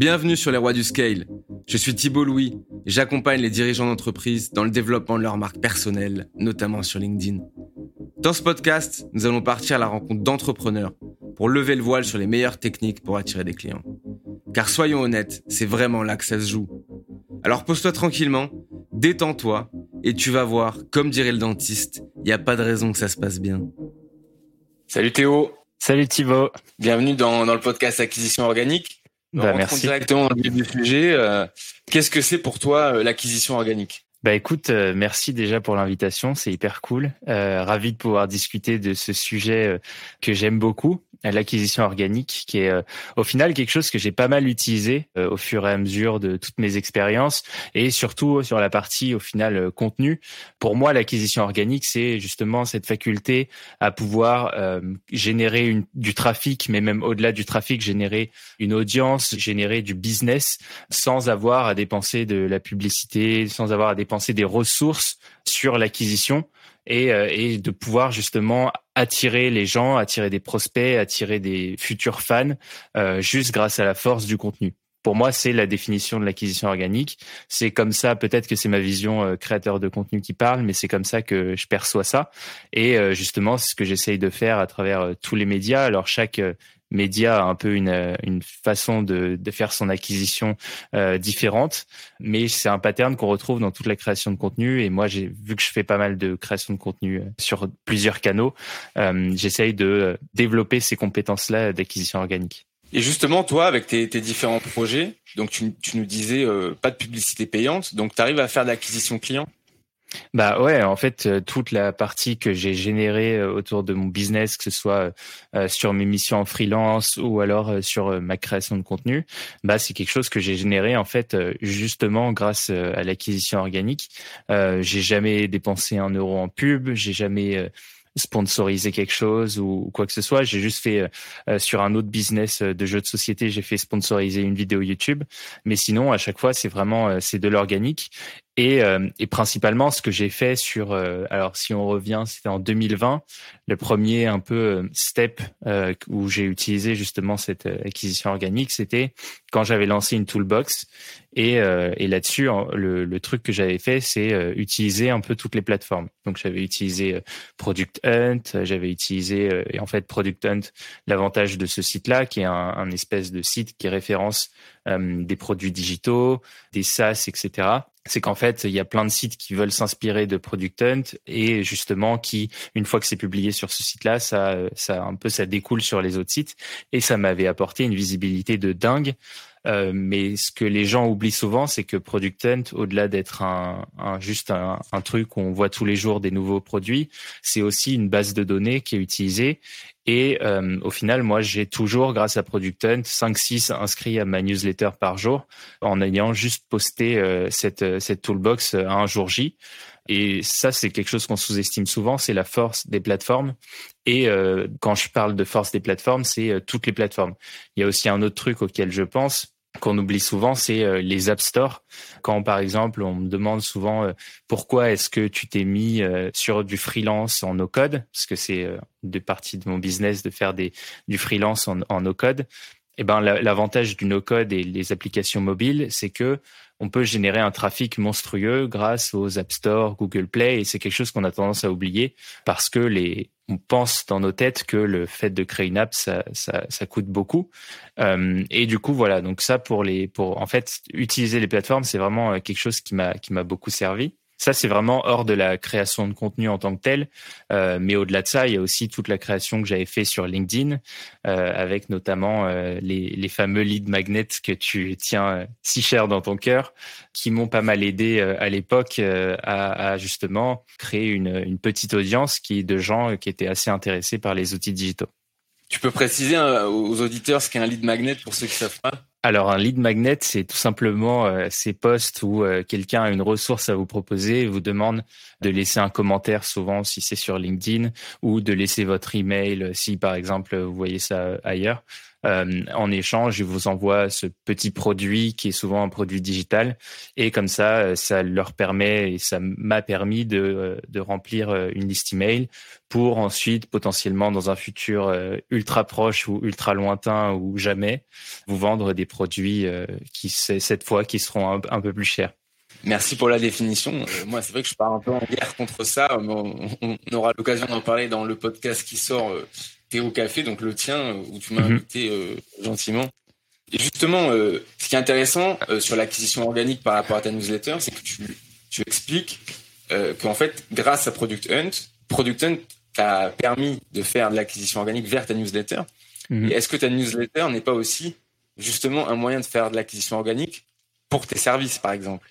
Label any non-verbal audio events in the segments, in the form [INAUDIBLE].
Bienvenue sur les rois du scale. Je suis Thibault Louis et j'accompagne les dirigeants d'entreprise dans le développement de leur marque personnelle, notamment sur LinkedIn. Dans ce podcast, nous allons partir à la rencontre d'entrepreneurs pour lever le voile sur les meilleures techniques pour attirer des clients. Car soyons honnêtes, c'est vraiment là que ça se joue. Alors pose-toi tranquillement, détends-toi et tu vas voir, comme dirait le dentiste, il n'y a pas de raison que ça se passe bien. Salut Théo. Salut Thibaut. Bienvenue dans, dans le podcast Acquisition Organique. Bah, merci. directement dans le vif du sujet. Euh, Qu'est-ce que c'est pour toi euh, l'acquisition organique? Bah écoute, euh, merci déjà pour l'invitation, c'est hyper cool. Ravi de pouvoir discuter de ce sujet que j'aime beaucoup, l'acquisition organique, qui est euh, au final quelque chose que j'ai pas mal utilisé au fur et à mesure de toutes mes expériences, et surtout sur la partie au final contenu. Pour moi, l'acquisition organique, c'est justement cette faculté à pouvoir générer du trafic, mais même au-delà du trafic, générer une audience, générer du business, sans avoir à dépenser de la publicité, sans avoir à dépenser penser des ressources sur l'acquisition et, euh, et de pouvoir justement attirer les gens, attirer des prospects, attirer des futurs fans, euh, juste grâce à la force du contenu. Pour moi, c'est la définition de l'acquisition organique. C'est comme ça, peut-être que c'est ma vision euh, créateur de contenu qui parle, mais c'est comme ça que je perçois ça. Et justement, c'est ce que j'essaye de faire à travers tous les médias. Alors chaque média a un peu une, une façon de, de faire son acquisition euh, différente, mais c'est un pattern qu'on retrouve dans toute la création de contenu. Et moi, j'ai vu que je fais pas mal de création de contenu euh, sur plusieurs canaux. Euh, J'essaye de développer ces compétences-là d'acquisition organique. Et justement, toi, avec tes, tes différents projets, donc tu, tu nous disais euh, pas de publicité payante, donc tu arrives à faire de l'acquisition client? Bah ouais, en fait, euh, toute la partie que j'ai générée euh, autour de mon business, que ce soit euh, sur mes missions en freelance ou alors sur ma création de contenu, bah c'est quelque chose que j'ai généré en fait justement grâce à l'acquisition organique. Euh, j'ai jamais dépensé un euro en pub, j'ai jamais sponsoriser quelque chose ou, quoi que ce soit. J'ai juste fait sur un autre business de jeux de société, j'ai fait sponsoriser une vidéo YouTube. Mais sinon, à chaque fois, c'est vraiment c'est de l'organique. Et, euh, et, principalement, ce que j'ai fait sur, euh, alors si on revient, c'était en 2020, le premier un peu euh, step où j'ai utilisé justement cette acquisition organique, c'était quand j'avais lancé une toolbox. Et, et là-dessus, le, le, truc que j'avais fait, c'est utiliser un peu toutes les plateformes. Donc j'avais utilisé Product Hunt, j'avais utilisé, et en fait Product Hunt, l'avantage de ce site-là, qui est un, un, espèce de site qui référence des produits digitaux, des SaaS, etc c'est qu'en fait, il y a plein de sites qui veulent s'inspirer de Product Hunt et justement qui, une fois que c'est publié sur ce site-là, ça, ça un peu ça découle sur les autres sites et ça m'avait apporté une visibilité de dingue. Euh, mais ce que les gens oublient souvent, c'est que Product Hunt, au-delà d'être un, un, juste un, un, truc où on voit tous les jours des nouveaux produits, c'est aussi une base de données qui est utilisée et euh, au final, moi, j'ai toujours, grâce à Product Hunt, 5-6 inscrits à ma newsletter par jour en ayant juste posté euh, cette, euh, cette toolbox à un jour J. Et ça, c'est quelque chose qu'on sous-estime souvent, c'est la force des plateformes. Et quand je parle de force des plateformes, c'est toutes les plateformes. Il y a aussi un autre truc auquel je pense, qu'on oublie souvent, c'est euh, les App Store. Quand, par exemple, on me demande souvent euh, pourquoi est-ce que tu t'es mis euh, sur du freelance en no-code, parce que c'est de partie de mon business de faire des, du freelance en, en no-code. Eh ben, l'avantage du no-code et les applications mobiles, c'est que on peut générer un trafic monstrueux grâce aux App Store, Google Play, et c'est quelque chose qu'on a tendance à oublier parce que les, on pense dans nos têtes que le fait de créer une app, ça, ça, coûte beaucoup. Euh, et du coup, voilà. Donc ça, pour les, pour en fait utiliser les plateformes, c'est vraiment euh, quelque chose qui m'a, qui m'a beaucoup servi. Ça, c'est vraiment hors de la création de contenu en tant que tel. Euh, mais au-delà de ça, il y a aussi toute la création que j'avais fait sur LinkedIn, euh, avec notamment euh, les, fameux lead magnets que tu tiens si cher dans ton cœur, qui m'ont pas mal aidé à l'époque à, à, justement créer une, petite audience qui de gens qui étaient assez intéressés par les outils digitaux. Tu peux préciser aux auditeurs ce qu'est un lead magnet pour ceux qui savent pas? Alors un lead magnet, c'est tout simplement euh, ces posts où euh, quelqu'un a une ressource à vous proposer et vous demande de laisser un commentaire, souvent si c'est sur LinkedIn, ou de laisser votre email si par exemple vous voyez ça ailleurs. Euh, en échange, je vous envoie ce petit produit qui est souvent un produit digital. Et comme ça, ça leur permet et ça m'a permis de, de remplir une liste email pour ensuite potentiellement dans un futur ultra proche ou ultra lointain ou jamais vous vendre des produits qui cette fois qui seront un peu plus chers. Merci pour la définition. Euh, moi, c'est vrai que je pars un peu en guerre contre ça. On, aura l'occasion d'en parler dans le podcast qui sort euh, Théo Café, donc le tien, euh, où tu m'as mhm. invité gentiment. Et justement, ce qui est intéressant sur l'acquisition organique par rapport à ta newsletter, c'est que tu, tu expliques qu'en fait, grâce à Product Hunt, Product Hunt t'a permis de faire de l'acquisition organique vers ta newsletter. Mhm. Et est-ce que ta newsletter n'est pas aussi justement un moyen de faire de l'acquisition organique pour tes services, par exemple?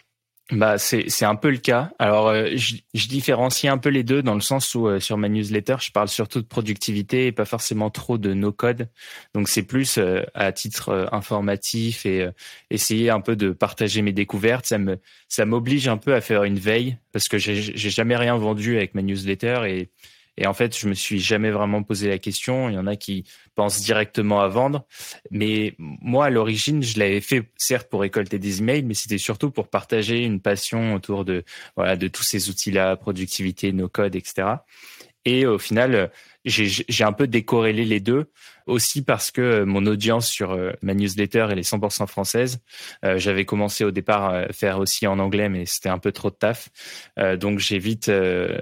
Bah c'est un peu le cas. Alors euh, je, je, différencie un peu les deux dans le sens où euh, sur ma newsletter je parle surtout de productivité et pas forcément trop de no code. Donc c'est plus euh, à titre informatif et essayer un peu de partager mes découvertes. Ça me ça m'oblige un peu à faire une veille parce que j'ai jamais rien vendu avec ma newsletter et et en fait, je me suis jamais vraiment posé la question. Il y en a qui pensent directement à vendre. Mais moi, à l'origine, je l'avais fait certes pour récolter des emails, mais c'était surtout pour partager une passion autour de, voilà, de tous ces outils-là, productivité, no code, etc. Et au final, j'ai un peu décorrélé les deux aussi parce que mon audience sur euh, ma newsletter elle est 100% française. Euh, j'avais commencé au départ à faire aussi en anglais, mais c'était un peu trop de taf. Euh, donc j'ai vite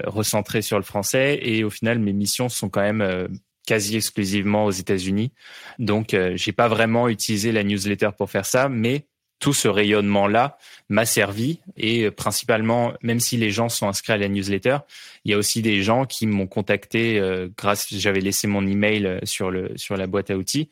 recentré sur le français et au final mes missions sont quand même quasi exclusivement aux États-Unis. Donc j'ai pas vraiment utilisé la newsletter pour faire ça, mais tout ce rayonnement-là m'a servi et euh, principalement, même si les gens sont inscrits à la newsletter, il y a aussi des gens qui m'ont contacté euh, grâce, j'avais laissé mon email euh, sur le sur la boîte à outils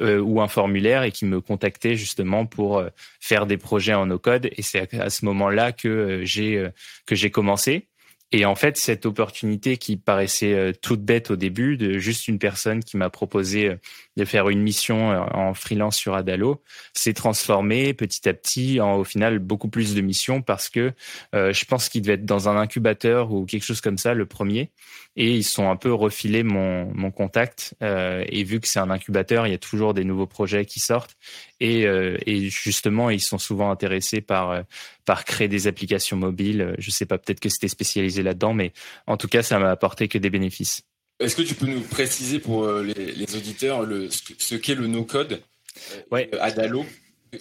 ou un formulaire et qui me contactaient justement pour faire des projets en no code et c'est à, ce moment-là que j'ai que j'ai commencé. Et en fait, cette opportunité qui paraissait euh, toute bête au début, de juste une personne qui m'a proposé euh, de faire une mission euh, en freelance sur Adalo, s'est transformée petit à petit en au final beaucoup plus de missions parce que je pense qu'il devait être dans un incubateur ou quelque chose comme ça le premier et ils sont un peu refilé mon, mon contact. Et vu que c'est un incubateur, il y a toujours des nouveaux projets qui sortent. Et, euh, et justement, ils sont souvent intéressés par, euh, par créer des applications mobiles. Je sais pas, peut-être que c'était spécialisé là-dedans, mais en tout cas, ça m'a apporté que des bénéfices. Est-ce que tu peux nous préciser pour les, les auditeurs le, ce qu'est le no-code ouais. Adalo?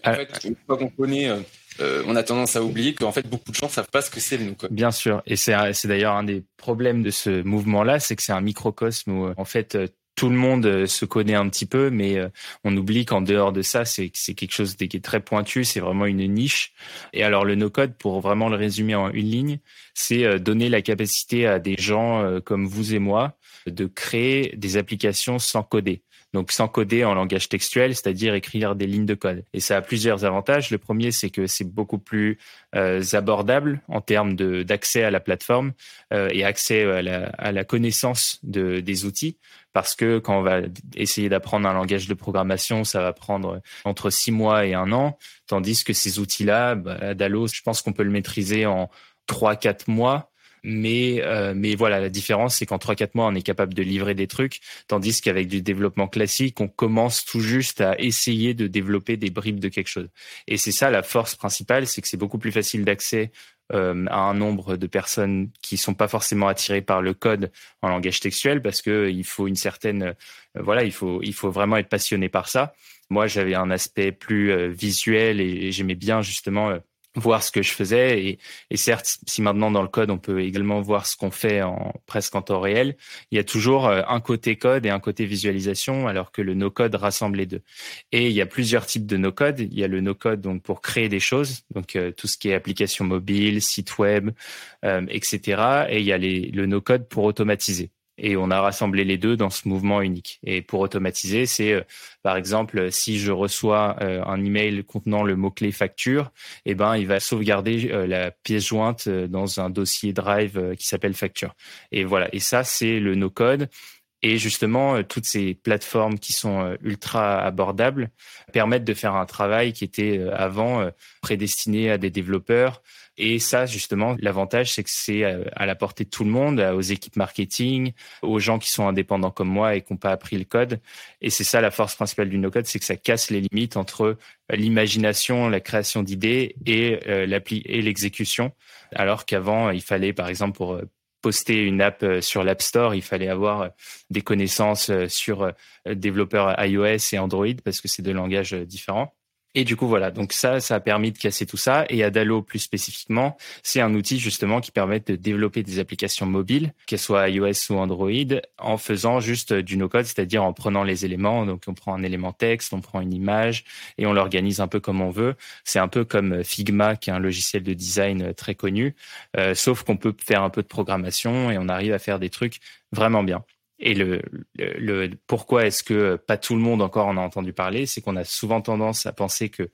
En fait, une fois qu'on connaît euh, on a tendance à oublier qu'en fait beaucoup de gens savent pas ce que c'est le no-code. Bien sûr, et c'est d'ailleurs un des problèmes de ce mouvement-là, c'est que c'est un microcosme où en fait euh, tout le monde euh, se connaît un petit peu, mais on oublie qu'en dehors de ça, c'est quelque chose qui est très pointu, c'est vraiment une niche. Et alors le no-code, pour vraiment le résumer en une ligne, c'est donner la capacité à des gens comme vous et moi de créer des applications sans coder donc sans coder en langage textuel, c'est-à-dire écrire des lignes de code. Et ça a plusieurs avantages. Le premier, c'est que c'est beaucoup plus euh, abordable en termes d'accès à la plateforme euh, et accès à la, connaissance de, des outils. Parce que quand on va essayer d'apprendre un langage de programmation, ça va prendre entre six mois et un an, tandis que ces outils-là, bah, je pense qu'on peut le maîtriser en trois, quatre mois mais euh, mais voilà, la différence c'est qu'en trois quatre mois on est capable de livrer des trucs, tandis qu'avec du développement classique, on commence tout juste à essayer de développer des bribes de quelque chose. Et c'est ça la force principale, c'est que c'est beaucoup plus facile d'accès euh, à un nombre de personnes qui sont pas forcément attirées par le code en langage textuel parce que il faut une certaine euh, voilà il faut il faut vraiment être passionné par ça. Moi j'avais un aspect plus visuel et j'aimais bien justement voir ce que je faisais. Et, certes si maintenant dans le code on peut également voir ce qu'on fait en presque en temps réel il y a toujours euh, un côté code et un côté visualisation alors que le no code rassemble les deux. Et il y a plusieurs types de no code il y a le no code donc pour créer des choses donc euh, tout ce qui est application mobile site web euh, etc et il y a les, le no code pour automatiser et on a rassemblé les deux dans ce mouvement unique. Et pour automatiser, c'est euh, par exemple si je reçois euh, un email contenant le mot clé facture, eh ben il va sauvegarder euh, la pièce jointe dans un dossier Drive qui s'appelle facture. Et voilà. Et ça c'est le no code. Et justement, toutes ces plateformes qui sont ultra abordables permettent de faire un travail qui était avant prédestiné à des développeurs, et ça, justement, l'avantage, c'est que c'est euh, à la portée de tout le monde, aux équipes marketing, aux gens qui sont indépendants comme moi et qui n'ont pas appris le code. Et c'est ça la force principale du no-code, c'est que ça casse les limites entre euh, l'imagination, la création d'idées et euh, l'appli et l'exécution. Alors qu'avant, il fallait, par exemple, pour poster une app sur l'App Store, il fallait avoir des connaissances sur développeurs iOS et Android parce que c'est deux langages différents. Et du coup, voilà. Donc ça, ça a permis de casser tout ça. Et Adalo, plus spécifiquement, c'est un outil justement qui permet de développer des applications mobiles, qu'elles soient iOS ou Android, en faisant juste du no-code, c'est-à-dire en prenant les éléments. Donc on prend un élément texte, on prend une image et on l'organise un peu comme on veut. C'est un peu comme Figma, qui est un logiciel de design très connu, euh, sauf qu'on peut faire un peu de programmation et on arrive à faire des trucs vraiment bien. Et le, le, pourquoi est-ce que pas tout le monde encore en a entendu parler, c'est qu'on a souvent tendance à penser que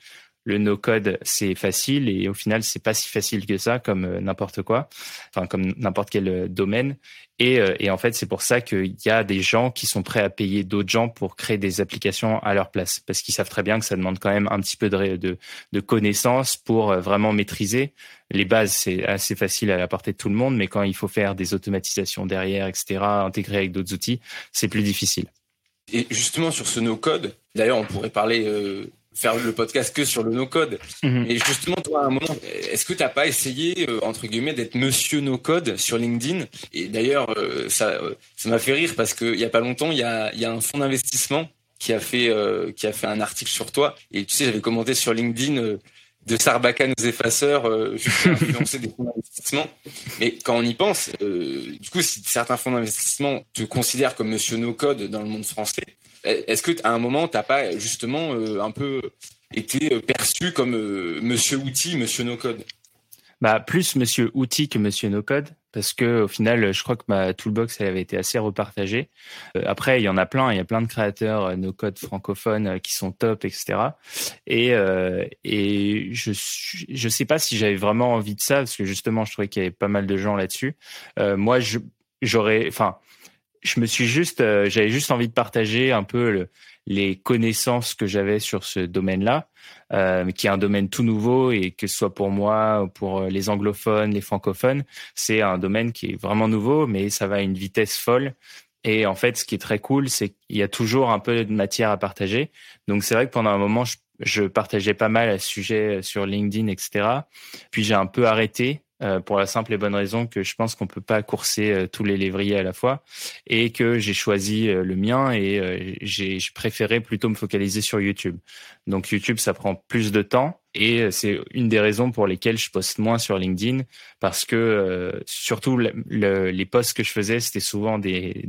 le no-code c'est facile et au final c'est pas si facile que ça comme euh, n'importe quoi, enfin comme n'importe quel euh, domaine. Et, euh, et en fait c'est pour ça qu'il y a des gens qui sont prêts à payer d'autres gens pour créer des applications à leur place parce qu'ils savent très bien que ça demande quand même un petit peu de, de, de connaissances pour vraiment maîtriser. Les bases c'est assez facile à la portée de tout le monde, mais quand il faut faire des automatisations derrière, etc., intégrer avec d'autres outils, c'est plus difficile. Et justement sur ce no-code, d'ailleurs on pourrait parler faire le podcast que sur le no-code. Mhm. Et justement, toi, à un moment, est-ce que tu n'as pas essayé, euh, entre guillemets, d'être monsieur no-code sur LinkedIn? Et d'ailleurs, euh, ça euh, ça m'a fait rire parce qu'il y a pas longtemps, il y a, y a un fonds d'investissement qui a fait qui a fait un article sur toi. Et tu sais, j'avais commenté sur LinkedIn de Sarbacane aux effaceurs, euh, influencer des fonds d'investissement. Mais quand on y pense, du coup, si certains fonds d'investissement te considèrent comme monsieur no-code dans le monde français, est-ce que à un moment, t'as pas justement euh, un peu été perçu comme euh, Monsieur Outil, Monsieur No Code? Bah, plus Monsieur Outil que Monsieur No Code, parce que au final, je crois que ma toolbox elle avait été assez repartagée. Euh, après, il y en a plein, il y a plein de créateurs no code francophones qui sont top, etc. Et et je je sais pas si j'avais vraiment envie de ça, parce que justement, je trouvais qu'il y avait pas mal de gens là-dessus. moi, je j'aurais, enfin je me suis juste, euh, j'avais juste envie de partager un peu les connaissances que j'avais sur ce domaine-là, euh, qui est un domaine tout nouveau et que ce soit pour moi, pour euh, les anglophones, les francophones, c'est un domaine qui est vraiment nouveau, mais ça va à une vitesse folle. Et en fait, ce qui est très cool, c'est qu'il y a toujours un peu de matière à partager. Donc c'est vrai que pendant un moment, je, partageais pas mal à ce sujet sur LinkedIn, etc. Puis j'ai un peu arrêté euh, pour la simple et bonne raison que je pense qu'on peut pas courser euh, tous les lévriers à la fois et que j'ai choisi euh, le mien et j'ai préféré plutôt me focaliser sur YouTube. Donc YouTube, ça prend plus de temps et c'est une des raisons pour lesquelles je poste moins sur LinkedIn parce que surtout les posts que je faisais, c'était souvent des,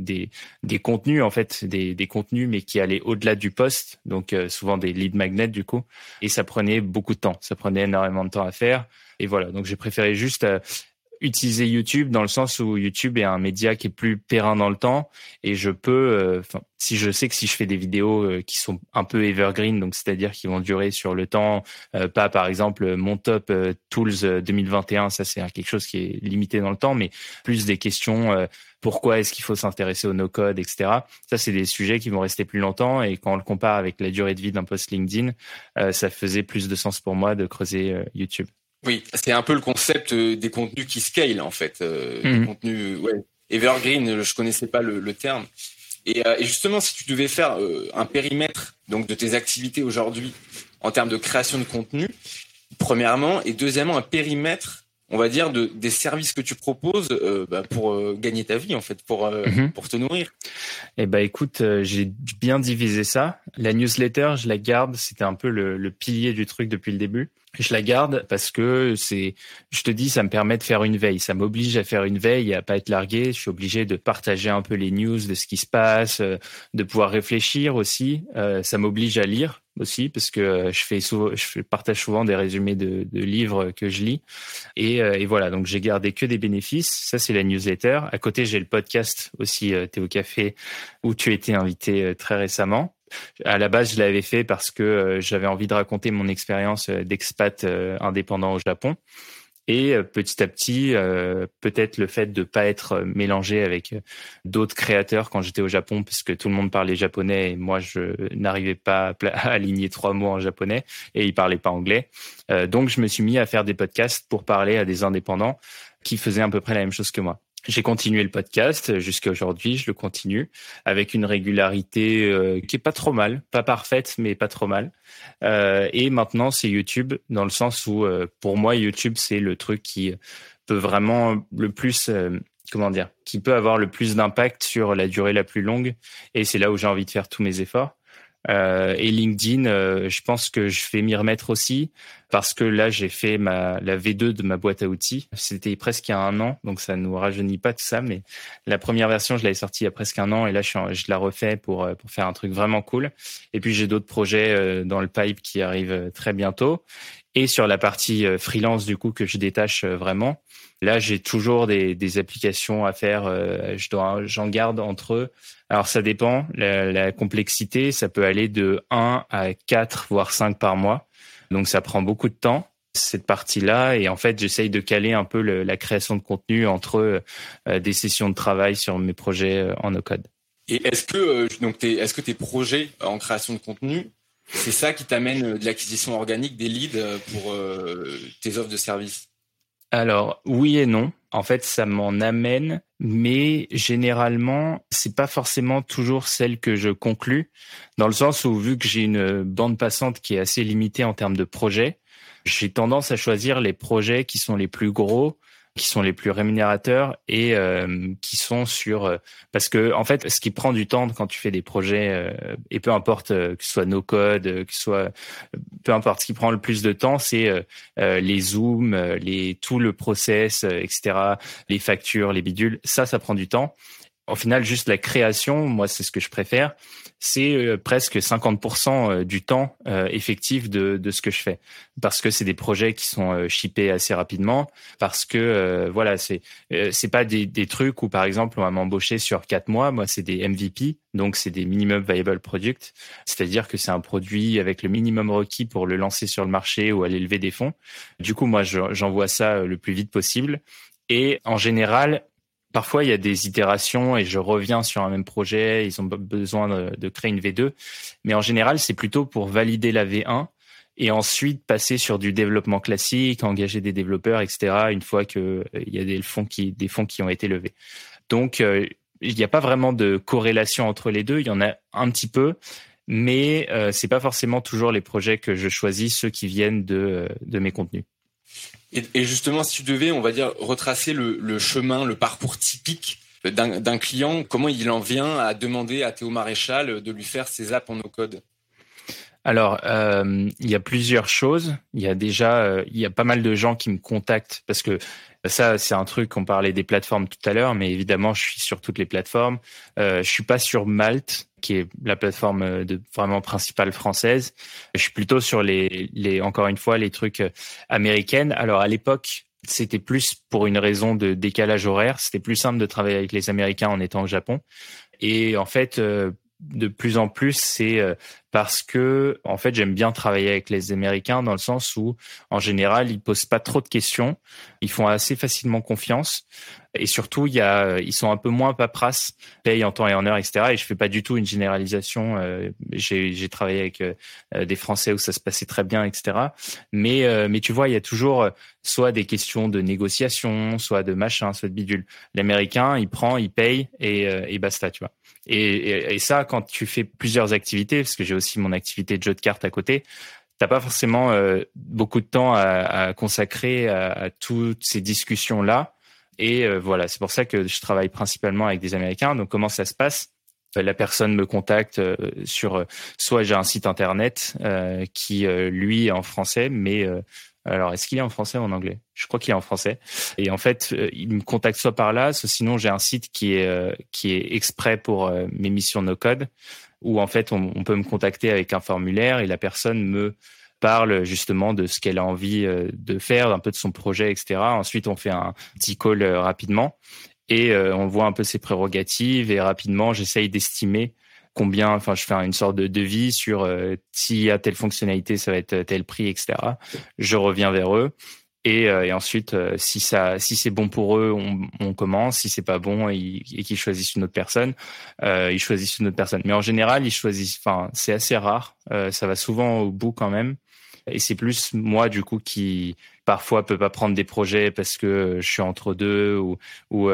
des, contenus en fait, des, des contenus mais qui allaient au-delà du post, donc souvent des lead magnets du coup, et ça prenait beaucoup de temps, ça prenait énormément de temps à faire. Et voilà, donc j'ai préféré juste euh, utiliser YouTube dans le sens où YouTube est un média qui est plus périn dans le temps et je peux, euh, si je sais que si je fais des vidéos euh, qui sont un peu evergreen, donc c'est-à-dire qui vont durer sur le temps, pas par exemple mon top tools 2021, ça c'est quelque chose qui est limité dans le temps, mais plus des questions. pourquoi est-ce qu'il faut s'intéresser au no-code, etc. Ça, c'est des sujets qui vont rester plus longtemps et quand on le compare avec la durée de vie d'un post LinkedIn, ça faisait plus de sens pour moi de creuser YouTube. Oui, c'est un peu le concept euh, des contenus qui scale en fait. Euh, des mhm. contenus, ouais. Evergreen, je connaissais pas le, terme. Euh, et, justement, si tu devais faire un périmètre donc de tes activités aujourd'hui en termes de création de contenu, premièrement, et deuxièmement, un périmètre on va dire, de, des services que tu proposes bah, pour gagner ta vie, en fait, pour, mhm. pour te nourrir Eh ben, écoute, j'ai bien divisé ça. La newsletter, je la garde. C'était un peu le, le, pilier du truc depuis le début. Je la garde parce que c'est, je te dis, ça me permet de faire une veille. Ça m'oblige à faire une veille à pas être largué. Je suis obligé de partager un peu les news de ce qui se passe, de pouvoir réfléchir aussi. ça m'oblige à lire aussi parce que euh, je fais souvent, je partage souvent des résumés de, de livres que je lis et, euh, et voilà donc j'ai gardé que des bénéfices. Ça c'est la newsletter. À côté j'ai le podcast aussi euh, Théo Café où tu étais invité très récemment. À la base je l'avais fait parce que j'avais envie de raconter mon expérience d'expat indépendant au Japon Et petit à petit, peut-être le fait de pas être mélangé avec d'autres créateurs quand j'étais au Japon, puisque tout le monde parlait japonais et moi je n'arrivais pas à [LAUGHS] aligner trois mots en japonais et ils parlaient pas anglais. donc je me suis mis à faire des podcasts pour parler à des indépendants qui faisaient à peu près la même chose que moi. J'ai continué le podcast jusqu'à aujourd'hui, je le continue avec une régularité euh, qui est pas trop mal, pas parfaite mais pas trop mal. Euh, et maintenant c'est YouTube dans le sens où euh, pour moi YouTube c'est le truc qui peut vraiment le plus comment dire, qui peut avoir le plus d'impact sur la durée la plus longue et c'est là où j'ai envie de faire tous mes efforts. Euh, et LinkedIn, euh, je pense que je vais m'y remettre aussi parce que là, j'ai fait ma, la V2 de ma boîte à outils. C'était presque il y a un an, donc ça nous rajeunit pas tout ça. Mais la première version, je l'avais sortie il y a presque un an et là, je, je la refais pour, euh, pour faire un truc vraiment cool. Et puis, j'ai d'autres projets dans le pipe qui arrivent très bientôt. Et sur la partie freelance, du coup, que je détache vraiment, là, j'ai toujours des, applications à faire. Je dois, j'en garde entre eux alors ça dépend, la, complexité, ça peut aller de 1 à 4, voire 5 par mois. Donc ça prend beaucoup de temps cette partie-là et en fait j'essaye de caler un peu la création de contenu entre euh, des sessions de travail sur mes projets euh, en no-code. Et est-ce que euh, donc est-ce que tes projets en création de contenu, c'est ça qui t'amène de l'acquisition organique des leads pour tes offres de services? Alors oui et non. En fait, ça m'en amène, mais généralement, c'est pas forcément toujours celle que je conclus, dans le sens où vu que j'ai une bande passante qui est assez limitée en termes de projets, j'ai tendance à choisir les projets qui sont les plus gros qui sont les plus rémunérateurs et euh, qui sont sur euh, parce que en fait ce qui prend du temps quand tu fais des projets euh, et peu importe que ce soit no code que ce peu importe ce qui prend le plus de temps c'est les zooms les tout le process etc les factures les bidules. Ça ça prend du temps au final, juste la création, moi, c'est ce que je préfère. C'est euh, presque 50% euh, du temps euh, effectif de, de ce que je fais, parce que c'est des projets qui sont shippés assez rapidement, parce que voilà, c'est c'est pas des, des trucs où par exemple on va m'embaucher sur quatre mois. Moi, c'est des MVP, donc c'est des minimum viable product, c'est-à-dire que c'est un produit avec le minimum requis pour le lancer sur le marché ou aller lever des fonds. Du coup, moi, j'envoie ça le plus vite possible. Et en général, Parfois, il y a des itérations et je reviens sur un même projet. Ils ont besoin de, créer une V2. Mais en général, c'est plutôt pour valider la V1 et ensuite passer sur du développement classique, engager des développeurs, etc. Une fois qu'il euh, y a des fonds qui, ont été levés. Donc, euh, il n'y a pas vraiment de corrélation entre les deux. Il y en a un petit peu, mais euh, c'est pas forcément toujours les projets que je choisis, ceux qui viennent de, de mes contenus. Et, justement, si tu devais, on va dire, retracer le, chemin, le parcours typique d'un client, comment il en vient à demander à Théo Maréchal de lui faire ses apps en no-code? Alors, euh, il y a plusieurs choses. Il y a déjà, euh, il y a pas mal de gens qui me contactent parce que ça, c'est un truc qu'on parlait des plateformes tout à l'heure, mais évidemment, je suis sur toutes les plateformes. Euh, je suis pas sur Malte, qui est la plateforme euh, de vraiment principale française. Je suis plutôt sur les, les encore une fois, les trucs euh, américaines. Alors à l'époque, c'était plus pour une raison de décalage horaire. C'était plus simple de travailler avec les Américains en étant au Japon. Et en fait, euh, de plus en plus, c'est parce que en fait j'aime bien travailler avec les Américains dans le sens où en général ils posent pas trop de questions, ils font assez facilement confiance et surtout il y a ils sont un peu moins paperasse, payent en temps et en heure etc. Et je fais pas du tout une généralisation. Euh, j'ai travaillé avec euh, des Français où ça se passait très bien etc. Mais euh, mais tu vois il y a toujours soit des questions de négociation, soit de machin, soit de bidule. L'Américain il prend, il paye et, et basta tu vois. Et, et, ça, quand tu fais plusieurs activités, parce que j'ai aussi mon activité de jeu de cartes à côté, t'as pas forcément euh, beaucoup de temps à, à consacrer à, à, toutes ces discussions là. Et euh, voilà, c'est pour ça que je travaille principalement avec des Américains. Donc comment ça se passe? La personne me contacte euh, sur soit j'ai un site internet qui lui est en français mais alors, est-ce qu'il est en français ou en anglais? Je crois qu'il est en français. Et en fait, euh, il me contacte soit par là, soit sinon j'ai un site qui est euh, qui est exprès pour euh, mes missions no code, où en fait on, peut me contacter avec un formulaire et la personne me parle justement de ce qu'elle a envie de faire, un peu de son projet, etc. Ensuite, on fait un petit call rapidement et on voit un peu ses prérogatives et rapidement, j'essaye d'estimer combien, enfin, je fais une sorte de devis sur euh, s'il y a telle fonctionnalité, ça va être tel prix, etc. Je reviens vers eux Et, euh, et ensuite, euh, si ça, si c'est bon pour eux, on, on commence. Si c'est pas bon et, qu'ils choisissent une autre personne, euh, ils choisissent une autre personne. Mais en général, ils choisissent. Enfin, c'est assez rare. Euh, ça va souvent au bout quand même. Et c'est plus moi du coup qui parfois peut pas prendre des projets parce que je suis entre deux ou, ou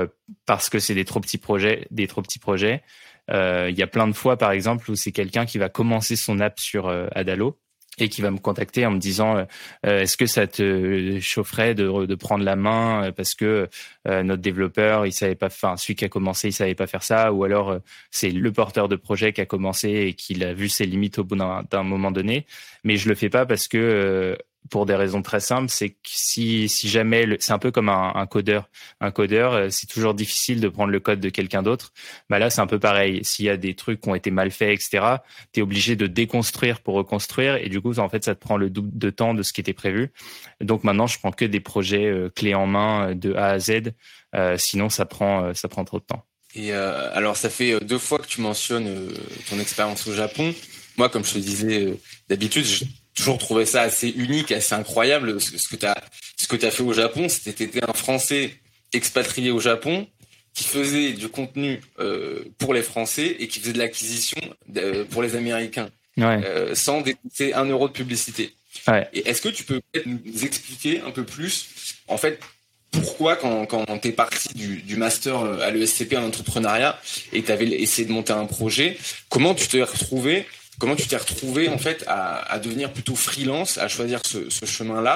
parce que c'est des trop petits projets, des trop petits projets. Il y a plein de fois, par exemple, où c'est quelqu'un qui va commencer son app sur Adalo et qui va me contacter en me disant euh, euh, est-ce que ça te chaufferait de, de prendre la main euh, parce que notre développeur il savait pas enfin celui qui a commencé il savait pas faire ça ou alors c'est le porteur de projet qui a commencé et qui a vu ses limites au bout d'un moment donné. Mais je le fais pas parce que pour des raisons très simples, c'est que si, si jamais, c'est un peu comme un, un, codeur. Un codeur, euh, c'est toujours difficile de prendre le code de quelqu'un d'autre. Bah là, c'est un peu pareil. S'il y a des trucs qui ont été mal faits, etc., tu es obligé de déconstruire pour reconstruire. Et du coup, en fait, ça te prend le double de temps de ce qui était prévu. Donc maintenant, je prends que des projets euh, clés en main euh, de A à Z. Sinon, ça prend, ça prend trop de temps. Et alors, ça fait deux fois que tu mentionnes ton expérience au Japon. Moi, comme je te disais, d'habitude, toujours trouvé ça assez unique, assez incroyable. Ce que tu as, ce que as fait au Japon, c'était un Français expatrié au Japon qui faisait du contenu euh, pour les Français et qui faisait de l'acquisition euh, pour les Américains, ouais. euh, sans dépenser un euro de publicité. Ouais. Et est-ce que tu peux nous expliquer un peu plus, en fait, pourquoi quand, quand tu es parti du, du master à l'ESCP en entrepreneuriat et tu avais essayé de monter un projet, comment tu t'es retrouvé comment tu t'es retrouvé en fait à, devenir plutôt freelance, à choisir ce, chemin-là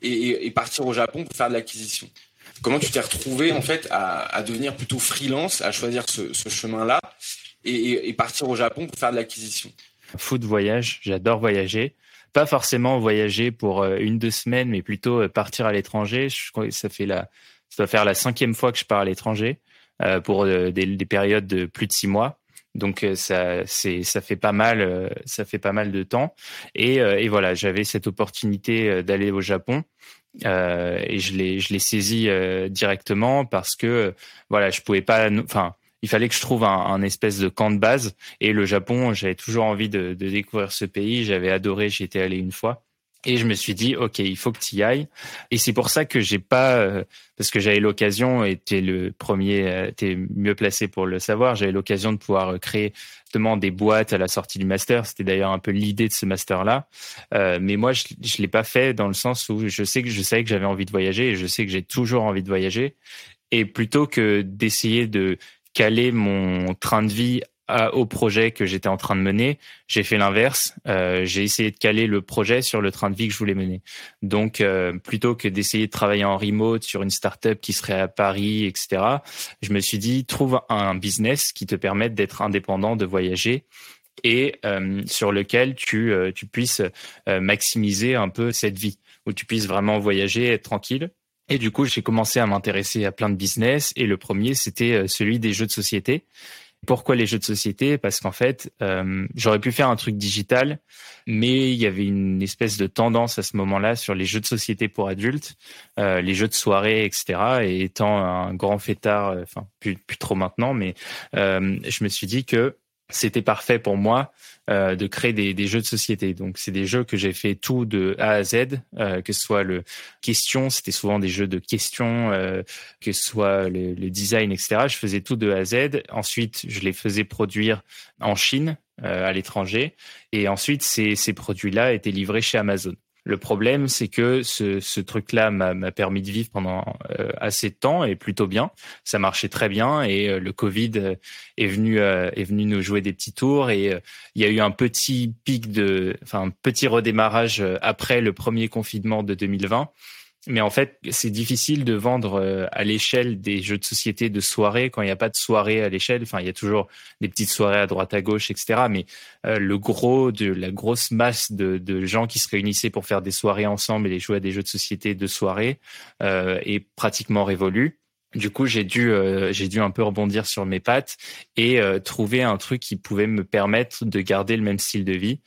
et, partir au Japon pour faire de l'acquisition Comment tu t'es retrouvé en fait à, devenir plutôt freelance, à choisir ce, chemin-là et, partir au Japon pour faire de l'acquisition? Foot voyage, j'adore voyager. Pas forcément voyager pour euh, une deux semaines, mais plutôt euh, partir à l'étranger. Ça fait la, ça doit faire la cinquième fois que je pars à l'étranger euh, pour des périodes de plus de six mois. Donc euh, ça, c'est, ça fait pas mal, euh, ça fait pas mal de temps. Et, euh, et voilà, j'avais cette opportunité d'aller au Japon. Euh, et je l'ai je l'ai saisi directement parce que voilà je pouvais pas enfin il fallait que je trouve un, espèce de camp de base et le Japon j'avais toujours envie de, de découvrir ce pays j'avais adoré j'y étais allé une fois et je me suis dit, ok, il faut que tu y ailles. Et c'est pour ça que j'ai pas, euh, parce que j'avais l'occasion, et tu es le premier, euh, tu es mieux placé pour le savoir, j'avais l'occasion de pouvoir euh, créer justement des boîtes à la sortie du master. C'était d'ailleurs un peu l'idée de ce master-là. Euh, mais moi, je, je l'ai pas fait dans le sens où je sais que je savais que j'avais envie de voyager et je sais que j'ai toujours envie de voyager. Et plutôt que d'essayer de caler mon train de vie au projet que j'étais en train de mener, j'ai fait l'inverse. Euh, j'ai essayé de caler le projet sur le train de vie que je voulais mener. Donc, euh, plutôt que d'essayer de travailler en remote sur une startup qui serait à Paris, etc., je me suis dit trouve un business qui te permette d'être indépendant, de voyager et euh, sur lequel tu, euh, tu puisses euh, maximiser un peu cette vie, où tu puisses vraiment voyager, être tranquille. Et du coup, j'ai commencé à m'intéresser à plein de business. Et le premier, c'était celui des jeux de société. Pourquoi les jeux de société? Parce qu'en fait, euh, j'aurais pu faire un truc digital, mais il y avait une espèce de tendance à ce moment-là sur les jeux de société pour adultes, euh, les jeux de soirée, etc. Et étant un grand fêtard, euh, enfin plus, plus trop maintenant, mais euh, je me suis dit que c'était parfait pour moi euh, de créer des, jeux de société. Donc c'est des jeux que j'ai fait tout de A à Z, euh, que ce soit le question, c'était souvent des jeux de questions, euh, que ce soit le, design, etc. Je faisais tout de A à Z. Ensuite, je les faisais produire en Chine, à l'étranger, et ensuite ces, ces produits-là étaient livrés chez Amazon. Le problème, c'est que ce, truc-là m'a permis de vivre pendant euh, assez de temps et plutôt bien. Ça marchait très bien et euh, le Covid euh, est venu est venu nous jouer des petits tours et il y a eu un petit pic de, enfin un petit redémarrage après le premier confinement de 2020 mais en fait, c'est difficile de vendre euh, à l'échelle des jeux de société de soirée quand il n'y a pas de soirée à l'échelle. Enfin, il y a toujours des petites soirées à droite à gauche, etc. Mais euh, le gros de la grosse masse de, de, gens qui se réunissaient pour faire des soirées ensemble et jouer à des jeux de société de soirée euh, est pratiquement révolu. Du coup, j'ai dû euh, j'ai dû un peu rebondir sur mes pattes et euh, trouver un truc qui pouvait me permettre de garder le même style de vie.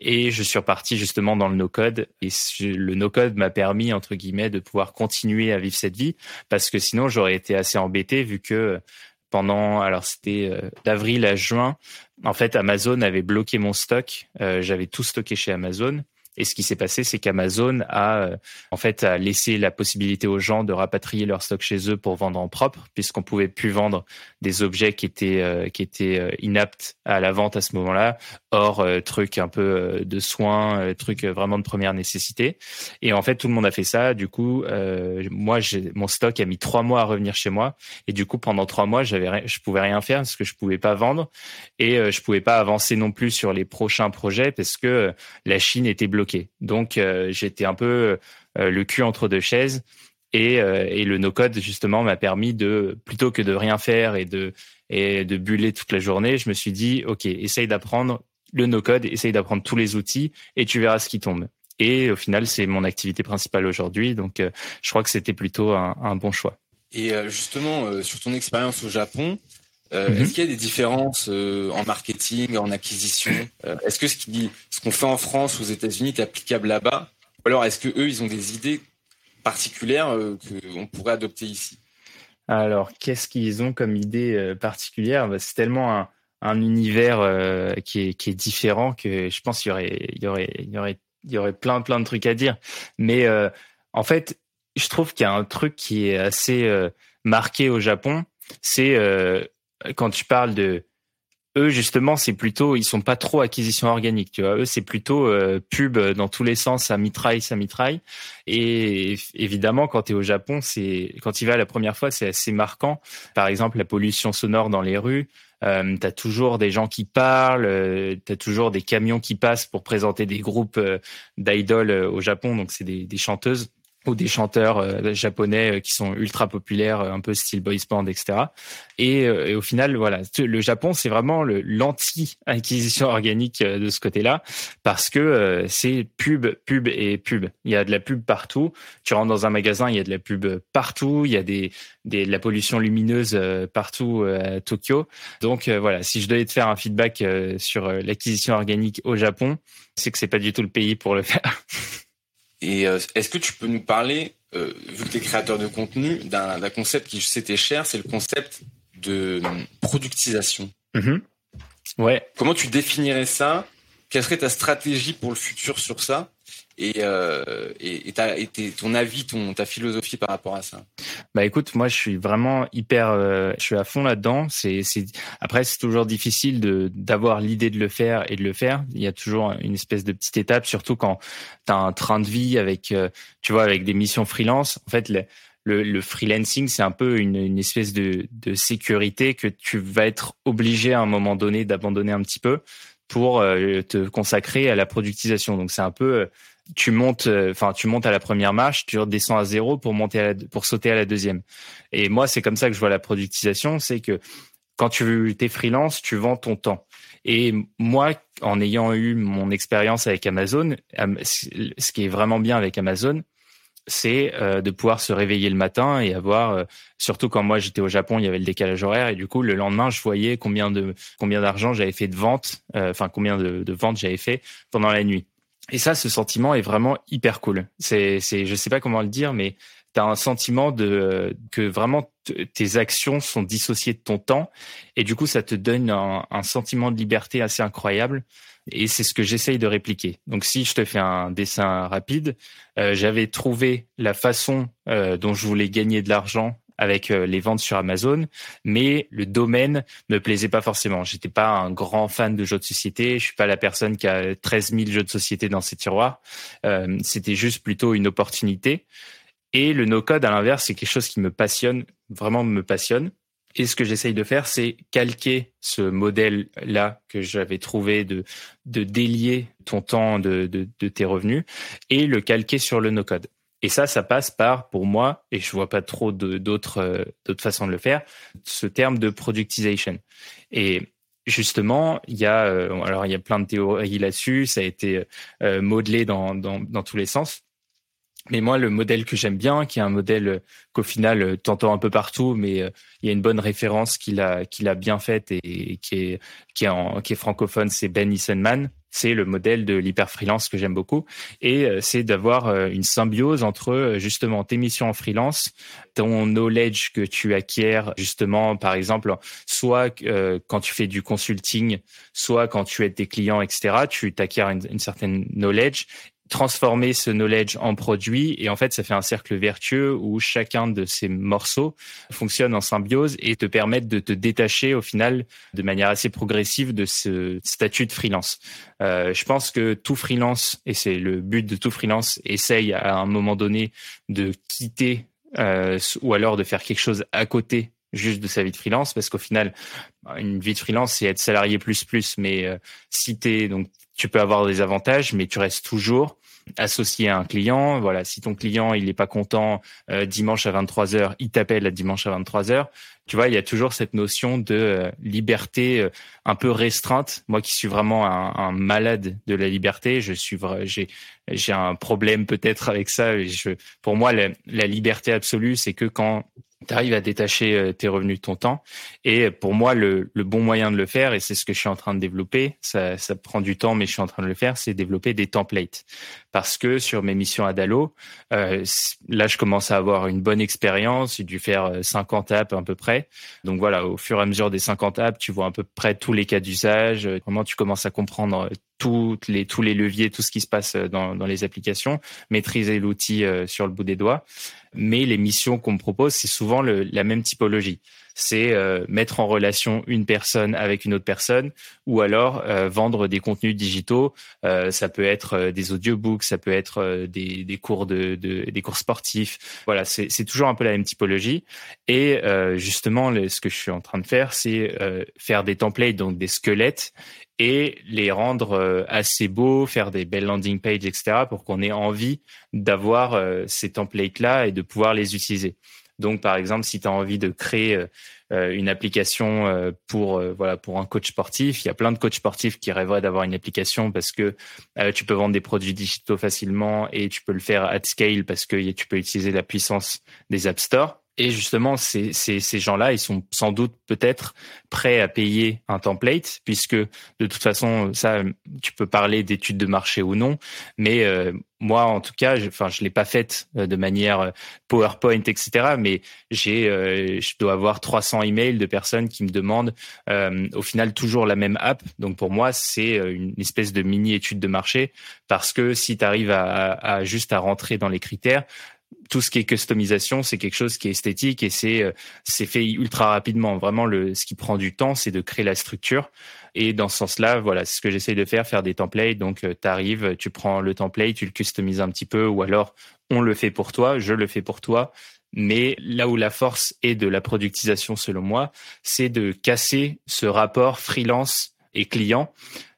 Et je suis reparti justement dans le no-code. Et le no-code m'a permis, entre guillemets, de pouvoir continuer à vivre cette vie. Parce que sinon, j'aurais été assez embêté vu que pendant, alors c'était euh, d'avril à juin, en fait, Amazon avait bloqué mon stock. Euh, J'avais tout stocké chez Amazon. Et ce qui s'est passé, c'est qu'Amazon a euh, en fait laissé la possibilité aux gens de rapatrier leur stock chez eux pour vendre en propre, puisqu'on pouvait plus vendre des objets qui étaient euh, euh, inaptes à la vente à ce moment-là. Or, truc un peu de soins, truc vraiment de première nécessité. Et en fait, tout le monde a fait ça. Du coup, moi, mon stock a mis trois mois à revenir chez moi. Et du coup, pendant trois mois, j'avais, je pouvais rien faire parce que je pouvais pas vendre et je pouvais pas avancer non plus sur les prochains projets parce que la Chine était bloquée donc euh, j'étais un peu euh, le cul entre deux chaises et, euh, et le no-code justement m'a permis de plutôt que de rien faire et de et de buller toute la journée, je me suis dit ok, essaye d'apprendre le no-code, essaye d'apprendre tous les outils et tu verras ce qui tombe. Et au final, c'est mon activité principale aujourd'hui, donc je crois que c'était plutôt un, un, bon choix. Et justement, sur ton expérience au Japon, euh, mhm. Est-ce qu'il y a des différences euh, en marketing, en acquisition? Euh, Est-ce que ce qu'on ce fait en France ou aux États-Unis est applicable là-bas? Ou alors est-ce que eux, ils ont des idées particulières qu'on pourrait adopter ici? Alors, qu'est-ce qu'ils ont comme idée particulière? Bah, C'est tellement un, un univers qui est, qui, est, différent que je pense qu'il y aurait, il y aurait, il y aurait, il y aurait plein, plein de trucs à dire. Mais en fait, je trouve qu'il y a un truc qui est assez marqué au Japon, c'est quand tu parles de eux justement c'est plutôt ils sont pas trop acquisition organique tu vois. Eux c'est plutôt euh, pub dans tous les sens ça mitraille ça mitraille. Et évidemment quand tu es au Japon c'est quand tu vas la première fois c'est assez marquant. Par exemple la pollution sonore dans les rues euh, tu as toujours des gens qui parlent, euh, tu as toujours des camions qui passent pour présenter des groupes euh, d'idoles au Japon, donc c'est des chanteuses ou des chanteurs euh, japonais euh, qui sont ultra populaires, euh, un peu style boys band, etc. Et, et au final, voilà, le Japon, c'est vraiment l'anti-acquisition [LAUGHS] organique de ce côté-là, parce que c'est pub, pub et pub. Il y a de la pub partout. Tu rentres dans un magasin, il y a de la pub partout. Il y a des, des de la pollution lumineuse partout à Tokyo. Donc voilà, si je devais te faire un feedback sur l'acquisition organique au Japon, c'est que c'est pas du tout le pays pour le faire. [LAUGHS] Et euh, est-ce que tu peux nous parler, euh, vu que tu es créateur de contenu, d'un concept qui c'était cher, c'est le concept de productisation. Mm-hmm. Ouais. Comment tu définirais ça? Quelle serait ta stratégie pour le futur sur ça? Et, euh, et, et, ton avis, ton, ta philosophie par rapport à ça Bah écoute, moi je suis vraiment hyper, euh, je suis à fond là-dedans. C'est, après c'est toujours difficile de d'avoir l'idée de le faire et de le faire. Il y a toujours une espèce de petite étape, surtout quand tu as un train de vie avec, euh, tu vois, avec des missions freelance. En fait, le, le, freelancing, c'est un peu une, une espèce de, de sécurité que tu vas être obligé à un moment donné d'abandonner un petit peu pour euh, te consacrer à la productisation. Donc c'est un peu tu montes, euh, enfin tu montes à la première marche, tu redescends à zéro pour monter à pour sauter à la deuxième. Et moi, c'est comme ça que je vois la productisation, c'est que quand tu es freelance, tu vends ton temps. Et moi, en ayant eu mon expérience avec Amazon, ce qui est vraiment bien avec Amazon, c'est euh, de pouvoir se réveiller le matin et avoir, euh, surtout quand moi j'étais au Japon, il y avait le décalage horaire et du coup le lendemain je voyais combien de combien d'argent j'avais fait de vente, enfin combien de, de ventes j'avais fait pendant la nuit. Et ça, ce sentiment est vraiment hyper cool. C'est, c'est, je sais pas comment le dire, mais tu as un sentiment de que vraiment tes actions sont dissociées de ton temps, et du coup, ça te donne un, sentiment de liberté assez incroyable. Et c'est ce que j'essaye de répliquer. Donc, si je te fais un dessin rapide, euh, j'avais trouvé la façon euh, dont je voulais gagner de l'argent avec euh, les ventes sur Amazon, mais le domaine me plaisait pas forcément. J'étais pas un grand fan de jeux de société. Je suis pas la personne qui a 13 000 jeux de société dans ses tiroirs. Euh, C'était juste plutôt une opportunité. Et le no-code, à l'inverse, c'est quelque chose qui me passionne, vraiment me passionne. Et ce que j'essaye de faire, c'est calquer ce modèle-là que j'avais trouvé de, de délier ton temps de, de, de tes revenus et le calquer sur le no-code. Et ça, ça passe par, pour moi, et je vois pas trop d'autres euh, d'autres façons de le faire, ce terme de productisation. Et justement, il y a euh, alors il y a plein de théories là-dessus, ça a été euh, modelé dans, dans dans tous les sens. Mais moi, le modèle que j'aime bien, qui est un modèle qu'au final t'entends un peu partout, mais il y a une bonne référence qu'il a qu'il a bien faite et, qui est qui est en, qui est francophone, c'est Ben Issenman c'est le modèle de l'hyper freelance que j'aime beaucoup et euh, c'est d'avoir euh, une symbiose entre euh, justement tes missions en freelance, ton knowledge que tu acquiers justement par exemple soit quand tu fais du consulting, soit quand tu aides tes clients etc. Tu t'acquiers une, certaine knowledge transformer ce knowledge en produit et en fait ça fait un cercle vertueux où chacun de ces morceaux fonctionne en symbiose et te permettent de te détacher au final de manière assez progressive de ce statut de freelance. Euh, je pense que tout freelance et c'est le but de tout freelance essaye à un moment donné de quitter euh, ou alors de faire quelque chose à côté juste de sa vie de freelance parce qu'au final une vie de freelance c'est être salarié plus plus mais euh, si t'es donc tu peux avoir des avantages mais tu restes toujours associé à un client. Voilà, si ton client il est pas content euh, dimanche à 23h, il t'appelle à dimanche à 23h. Tu vois, il y a toujours cette notion de euh, liberté euh, un peu restreinte. Moi qui suis vraiment un, malade de la liberté, je suis j'ai j'ai un problème peut-être avec ça. Pour moi, la, liberté absolue, c'est que quand tu arrives à détacher euh, tes revenus de ton temps. Et pour moi, le, bon moyen de le faire, et c'est ce que je suis en train de développer, ça, prend du temps, mais je suis en train de le faire, c'est développer des templates. Parce que sur mes missions à Dalo, euh, là, je commence à avoir une bonne expérience. J'ai dû faire 50 euh, apps à peu près. Donc voilà, au fur et à mesure des 50 apps, tu vois à peu près tous les cas d'usage, comment tu commences à comprendre toutes les, tous les leviers, tout ce qui se passe dans, dans les applications, maîtriser l'outil sur le bout des doigts mais les missions qu'on me propose, c'est souvent le, la même typologie. C'est euh, mettre en relation une personne avec une autre personne, ou alors euh, vendre des contenus digitaux. Euh, ça peut être des audiobooks, ça peut être des, des, cours de, de, des cours sportifs. Voilà, c'est toujours un peu la même typologie. Et justement, ce que je suis en train de faire, c'est faire des templates, donc des squelettes, et les rendre euh, assez beaux, faire des belles landing pages, etc., pour qu'on ait envie d'avoir euh, ces templates-là et de pouvoir les utiliser. Donc, par exemple, si tu as envie de créer euh, une application pour voilà pour un coach sportif, il y a plein de coachs sportifs qui rêveraient d'avoir une application parce que tu peux vendre des produits digitaux facilement et tu peux le faire at scale parce que tu peux utiliser la puissance des App Store. Et justement, ces, gens-là, ils sont sans doute peut-être prêts à payer un template, puisque de toute façon, ça, tu peux parler d'études de marché ou non, mais euh, moi, en tout cas, je, enfin, je l'ai pas faite euh, de manière euh, PowerPoint, etc. Mais j'ai, je dois avoir 300 emails de personnes qui me demandent, au final, toujours la même app. Donc pour moi, c'est une espèce de mini étude de marché, parce que si tu arrives à juste à rentrer dans les critères, tout ce qui est customisation, c'est quelque chose qui est esthétique et c'est euh, c'est fait ultra rapidement. Vraiment, le ce qui prend du temps, c'est de créer la structure. Et dans ce sens-là, voilà, c'est ce que j'essaie de faire, faire des templates. Donc, euh, tu arrives, tu prends le template, tu le customises un petit peu, ou alors on le fait pour toi, je le fais pour toi. Mais là où la force est de la productisation, selon moi, c'est de casser ce rapport freelance et client,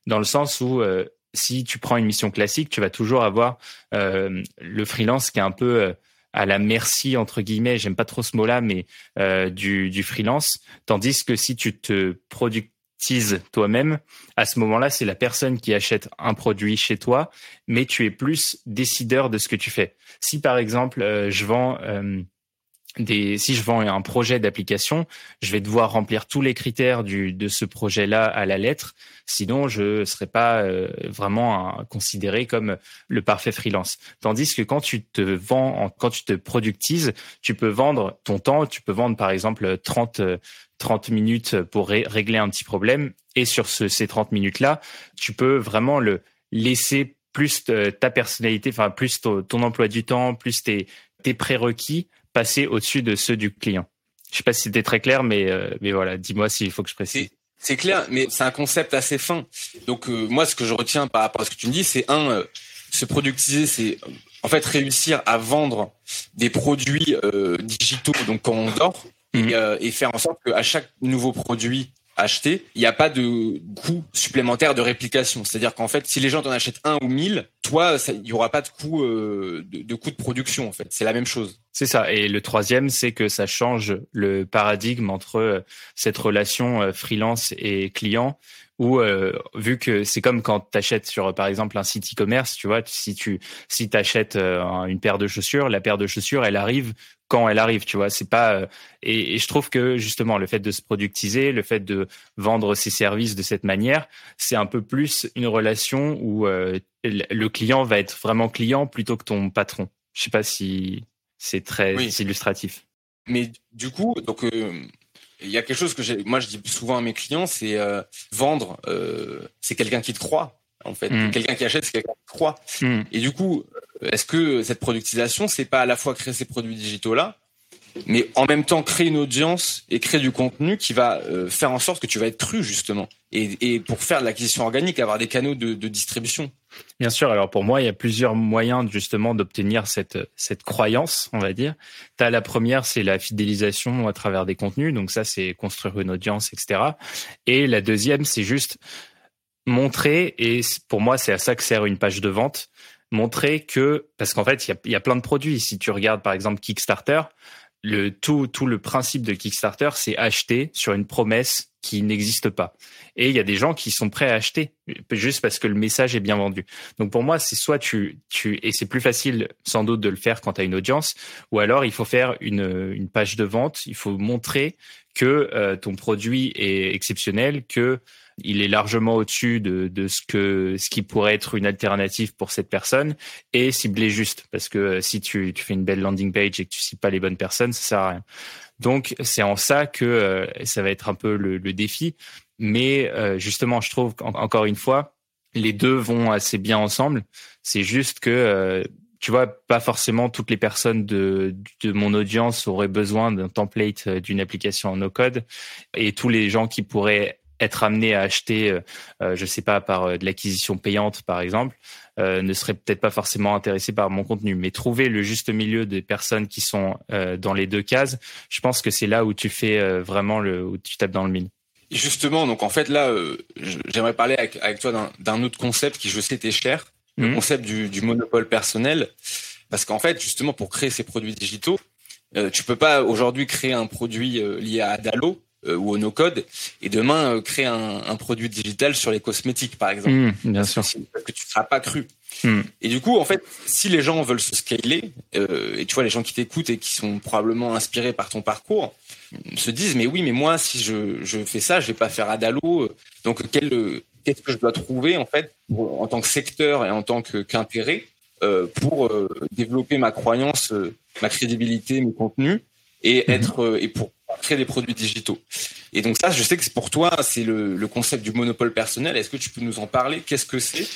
dans le sens où euh, si tu prends une mission classique, tu vas toujours avoir euh, le freelance qui est un peu euh, à la merci entre guillemets, j'aime pas trop ce mot-là, mais euh, du, du freelance. Tandis que si tu te productises toi-même, à ce moment-là, c'est la personne qui achète un produit chez toi, mais tu es plus décideur de ce que tu fais. Si par exemple, je vends des, si je vends un projet d'application, je vais devoir remplir tous les critères du, de ce projet-là à la lettre. Sinon, je ne serais pas euh, vraiment considéré comme le parfait freelance. Tandis que quand tu te vends, quand tu te productises, tu peux vendre ton temps. Tu peux vendre, par exemple, 30, 30 minutes pour régler un petit problème. Et sur ce, ces 30 minutes-là, tu peux vraiment le laisser plus ta personnalité, enfin plus ton, ton emploi du temps, plus tes, tes prérequis passer au-dessus de ceux du client. Je sais pas si c'était très clair, mais euh, mais voilà, dis-moi s'il faut que je précise. C'est clair, mais c'est un concept assez fin. Donc euh, moi, ce que je retiens par rapport à ce que tu me dis, c'est un, euh, se productiser, c'est en fait réussir à vendre des produits digitaux, donc quand on dort, et, mhm. et, faire en sorte qu'à chaque nouveau produit acheter, il n'y a pas de coût supplémentaire de réplication. C'est-à-dire qu'en fait, si les gens t'en achètent un ou mille, toi, il n'y aura pas de coût euh, de, coût de production. En fait, c'est la même chose. C'est ça. Et le troisième, c'est que ça change le paradigme entre euh, cette relation euh, freelance et client ou vu que c'est comme quand tu achètes sur par exemple un site e-commerce, tu vois, si tu si t'achètes une paire de chaussures, la paire de chaussures, elle arrive quand elle arrive, tu vois. C'est pas euh, et, je trouve que justement le fait de se productiser, le fait de vendre ses services de cette manière, c'est un peu plus une relation où euh, le client va être vraiment client plutôt que ton patron. Je sais pas si c'est très illustratif. Mais du coup, donc euh, il y a quelque chose que moi je dis souvent à mes clients, c'est vendre, c'est quelqu'un qui te croit. En fait, mm. quelqu'un qui achète, c'est quelqu'un qui croit. Mm. Et du coup, est-ce que cette productisation, c'est pas à la fois créer ces produits digitaux là, mais en même temps créer une audience et créer du contenu qui va euh, faire en sorte que tu vas être cru justement et, pour faire de l'acquisition organique avoir des canaux de, distribution? Bien sûr. Alors pour moi il y a plusieurs moyens justement d'obtenir cette cette croyance on va dire. As la première c'est la fidélisation à travers des contenus. Donc ça c'est construire une audience etc et la deuxième c'est juste montrer et pour moi c'est à ça que sert une page de vente montrer que parce qu'en fait il y a, plein de produits si tu regardes par exemple Kickstarter le tout tout le principe de Kickstarter, c'est acheter sur une promesse qui n'existe pas. Et il y a des gens qui sont prêts à acheter juste parce que le message est bien vendu. Donc pour moi, c'est soit tu tu et c'est plus facile sans doute de le faire quand tu as une audience, ou alors il faut faire une une page de vente. Il faut montrer que euh, ton produit est exceptionnel, que il est largement au-dessus de, de ce que ce qui pourrait être une alternative pour cette personne et cibler juste parce que euh, si tu, tu fais une belle landing page et que tu cibles pas les bonnes personnes, ça sert à rien. Donc c'est en ça que euh, ça va être un peu le, le défi, mais euh, justement je trouve encore une fois les deux vont assez bien ensemble. C'est juste que tu vois, pas forcément toutes les personnes de, de mon audience auraient besoin d'un template d'une application en no-code et tous les gens qui pourraient être amené à acheter, euh, euh, je sais pas, par euh, de l'acquisition payante, par exemple, ne serait peut-être pas forcément intéressé par mon contenu. Mais trouver le juste milieu des personnes qui sont dans les deux cases, je pense que c'est là où tu fais vraiment le, où tu tapes dans le mine. Justement, donc en fait là, j'aimerais parler avec, toi d'un autre concept qui je sais t'est cher, le mmh. concept du, du, monopole personnel, parce qu'en fait justement pour créer ces produits digitaux, tu peux pas aujourd'hui créer un produit lié à Adalo euh, ou au no-code, et demain euh, créer un, un, produit digital sur les cosmétiques, par exemple. Mmh, bien sûr. Parce que tu ne seras pas cru. Mmh. Et du coup, en fait, si les gens veulent se scaler, euh, et tu vois, les gens qui t'écoutent et qui sont probablement inspirés par ton parcours, se disent, mais oui, mais moi, si je, je fais ça, je vais pas faire Adalo. Donc, quel, qu'est-ce que je dois trouver, en fait, en tant que secteur et en tant qu'intérêt, euh, pour développer ma croyance, ma crédibilité, mes contenus, et mmh. être, et pour créer des produits digitaux. Et donc ça, je sais que pour toi, c'est le, concept du monopole personnel. Est-ce que tu peux nous en parler? Qu'est-ce que c'est?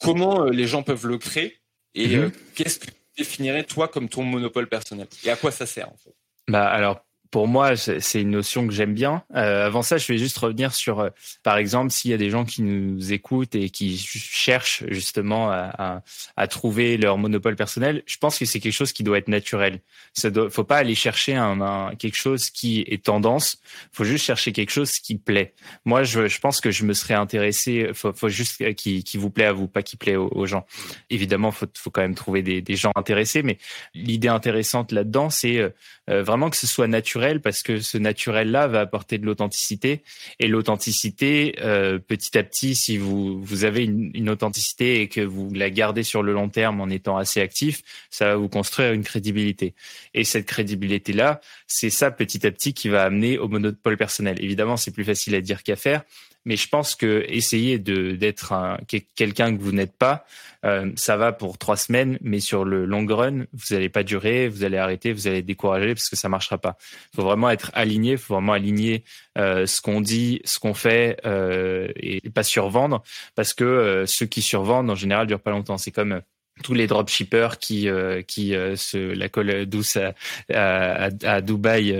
Comment euh, les gens peuvent le créer? Et mhm. euh, qu'est-ce que tu définirais toi comme ton monopole personnel? Et à quoi ça sert en fait? Bah alors pour moi, c'est une notion que j'aime bien. Euh, avant ça, je vais juste revenir sur, euh, par exemple, s'il y a des gens qui nous écoutent et qui cherchent justement à, à, trouver leur monopole personnel, je pense que c'est quelque chose qui doit être naturel. Ça doit, faut pas aller chercher un, quelque chose qui est tendance. Faut juste chercher quelque chose qui plaît. Moi, je, je pense que je me serais intéressé. Faut, faut juste qui, qui vous plaît à vous, pas qui plaît aux, gens. Évidemment, faut, faut quand même trouver des, des gens intéressés, mais l'idée intéressante là-dedans, c'est euh, vraiment que ce soit naturel parce que ce naturel-là va apporter de l'authenticité et l'authenticité, euh, petit à petit, si vous vous avez une, une, authenticité et que vous la gardez sur le long terme en étant assez actif, ça va vous construire une crédibilité. Et cette crédibilité-là, c'est ça petit à petit qui va amener au monopole personnel. Évidemment, c'est plus facile à dire qu'à faire, mais je pense que essayer de d'être quelqu'un que vous n'êtes pas, euh, ça va pour trois semaines, mais sur le long run, vous n'allez pas durer, vous allez arrêter, vous allez être découragé parce que ça marchera pas. Il faut vraiment être aligné, il faut vraiment aligner euh, ce qu'on dit, ce qu'on fait euh, et pas survendre, parce que euh, ceux qui survendent en général durent pas longtemps. C'est comme tous les dropshippers qui qui se la colle douce à, à, à Dubaï.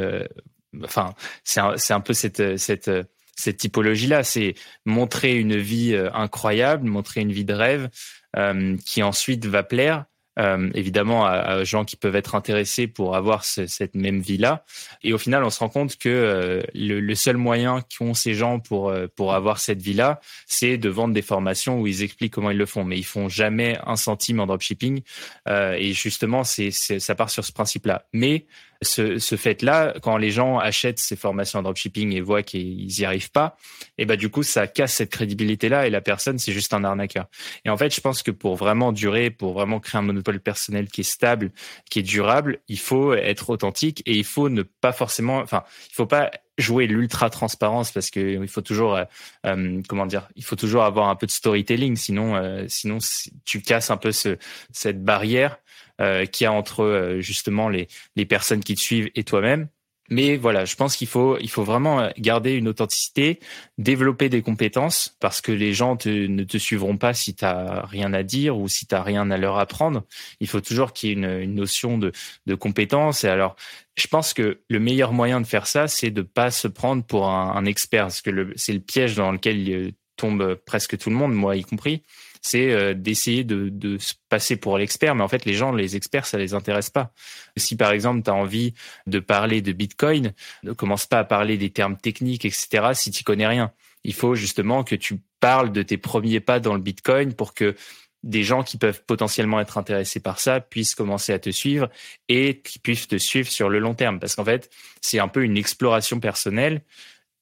enfin, c'est un, un peu cette cette cette typologie-là. C'est montrer une vie euh, incroyable, montrer une vie de rêve euh, qui ensuite va plaire. Euh, évidemment à, gens qui peuvent être intéressés pour avoir cette même vie-là. Et au final, on se rend compte que le, seul moyen qu'ont ces gens pour pour avoir cette vie-là, c'est de vendre des formations où ils expliquent comment ils le font, mais ils font jamais un centime en dropshipping. et justement, c'est ça part sur ce principe-là. Mais ce, ce fait-là, quand les gens achètent ces formations en dropshipping et voient qu'ils n'y arrivent pas, et ben du coup ça casse cette crédibilité-là et la personne c'est juste un arnaqueur. Et en fait, je pense que pour vraiment durer, pour vraiment créer un monopole personnel qui est stable, qui est durable, il faut être authentique et il faut ne pas forcément, enfin, il faut pas jouer l'ultra transparence parce que il faut toujours euh, euh, comment dire il faut toujours avoir un peu de storytelling sinon euh, sinon tu casses un peu ce, cette barrière euh, qu'il y a entre euh, justement les, les personnes qui te suivent et toi-même. Mais voilà, je pense qu'il faut, il faut vraiment garder une authenticité, développer des compétences, parce que les gens ne te suivront pas si tu n'as rien à dire ou si tu n'as rien à leur apprendre. Il faut toujours qu'il y ait une, une notion de, de compétence. Et alors, je pense que le meilleur moyen de faire ça, c'est de pas se prendre pour un, un expert, parce que c'est le piège dans lequel tombe presque tout le monde, moi y compris c'est euh, d'essayer de, de se passer pour l'expert, mais en fait les gens, les experts, ça les intéresse pas. Si par exemple tu as envie de parler de Bitcoin, ne commence pas à parler des termes techniques, etc. Si tu connais rien, il faut justement que tu parles de tes premiers pas dans le Bitcoin pour que des gens qui peuvent potentiellement être intéressés par ça puissent commencer à te suivre et qui puissent te suivre sur le long terme. Parce qu'en fait, c'est un peu une exploration personnelle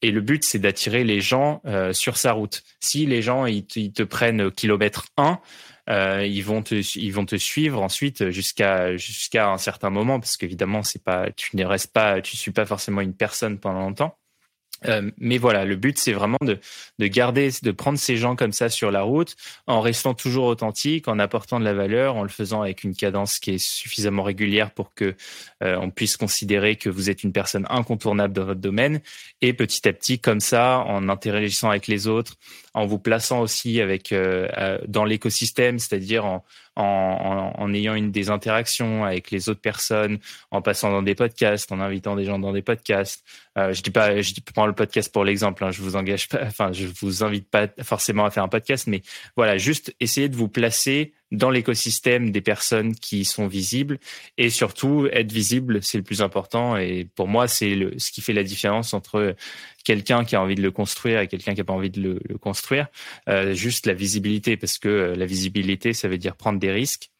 et le but, c'est d'attirer les gens euh, sur sa route. Si les gens ils te, prennent au kilomètre 1, euh, ils vont te ils vont te suivre ensuite jusqu'à jusqu'à un certain moment parce qu'évidemment c'est pas tu ne restes pas tu suis pas forcément une personne pendant longtemps euh, mais voilà, le but c'est vraiment de, de garder, de prendre ces gens comme ça sur la route, en restant toujours authentique, en apportant de la valeur, en le faisant avec une cadence qui est suffisamment régulière pour que euh, on puisse considérer que vous êtes une personne incontournable dans votre domaine, et petit à petit comme ça, en interagissant avec les autres, en vous plaçant aussi avec euh, dans l'écosystème, c'est-à-dire en, en, ayant une des interactions avec les autres personnes, en passant dans des podcasts, en invitant des gens dans des podcasts. Euh, je dis pas, je prends le podcast pour l'exemple. Hein, je vous engage pas, [LAUGHS] enfin, je vous invite pas forcément à faire un podcast, mais voilà, juste essayer de vous placer dans l'écosystème des personnes qui sont visibles et surtout être visible, c'est le plus important. Et pour moi, c'est ce qui fait la différence entre quelqu'un qui a envie de le construire et quelqu'un qui n'a pas envie de le, construire. Euh, juste la visibilité, parce que euh, la visibilité, ça veut dire prendre des risques.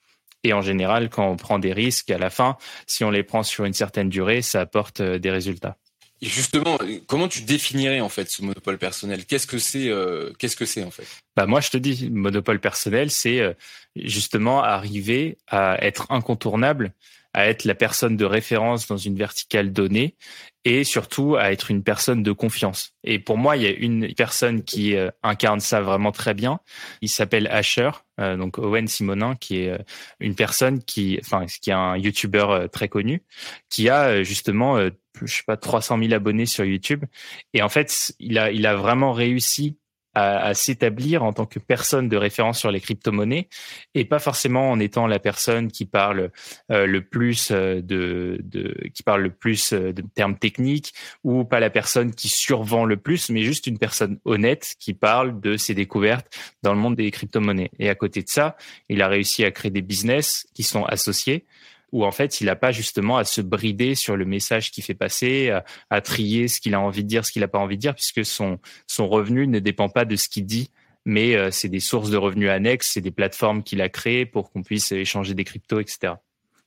Et en général, quand on prend des risques, à la fin, si on les prend sur une certaine durée, ça apporte euh, des résultats. Justement, comment tu définirais en fait ce monopole personnel? Qu'est-ce que c'est euh, Qu'est-ce que c'est en fait? Bah moi, je te dis, le monopole personnel, c'est euh, justement arriver à être incontournable, à être la personne de référence dans une verticale donnée, et surtout à être une personne de confiance. Et pour moi, il y a une personne qui euh, incarne ça vraiment très bien. Il s'appelle Asher, euh, donc Owen Simonin, qui est une personne qui, enfin, qui est un YouTuber très connu, qui a justement je sais pas 300 000 abonnés sur YouTube et en fait il a il a vraiment réussi à, s'établir en tant que personne de référence sur les crypto-monnaies et pas forcément en étant la personne qui parle euh, le plus euh, de, de, qui parle le plus euh, de termes techniques ou pas la personne qui survend le plus mais juste une personne honnête qui parle de ses découvertes dans le monde des crypto-monnaies. Et à côté de ça il a réussi à créer des business qui sont associés où en fait il n'a pas justement à se brider sur le message qu'il fait passer, à, trier ce qu'il a envie de dire, ce qu'il n'a pas envie de dire, puisque son revenu ne dépend pas de ce qu'il dit, mais euh, c'est des sources de revenus annexes, c'est des plateformes qu'il a créées pour qu'on puisse échanger des cryptos, etc.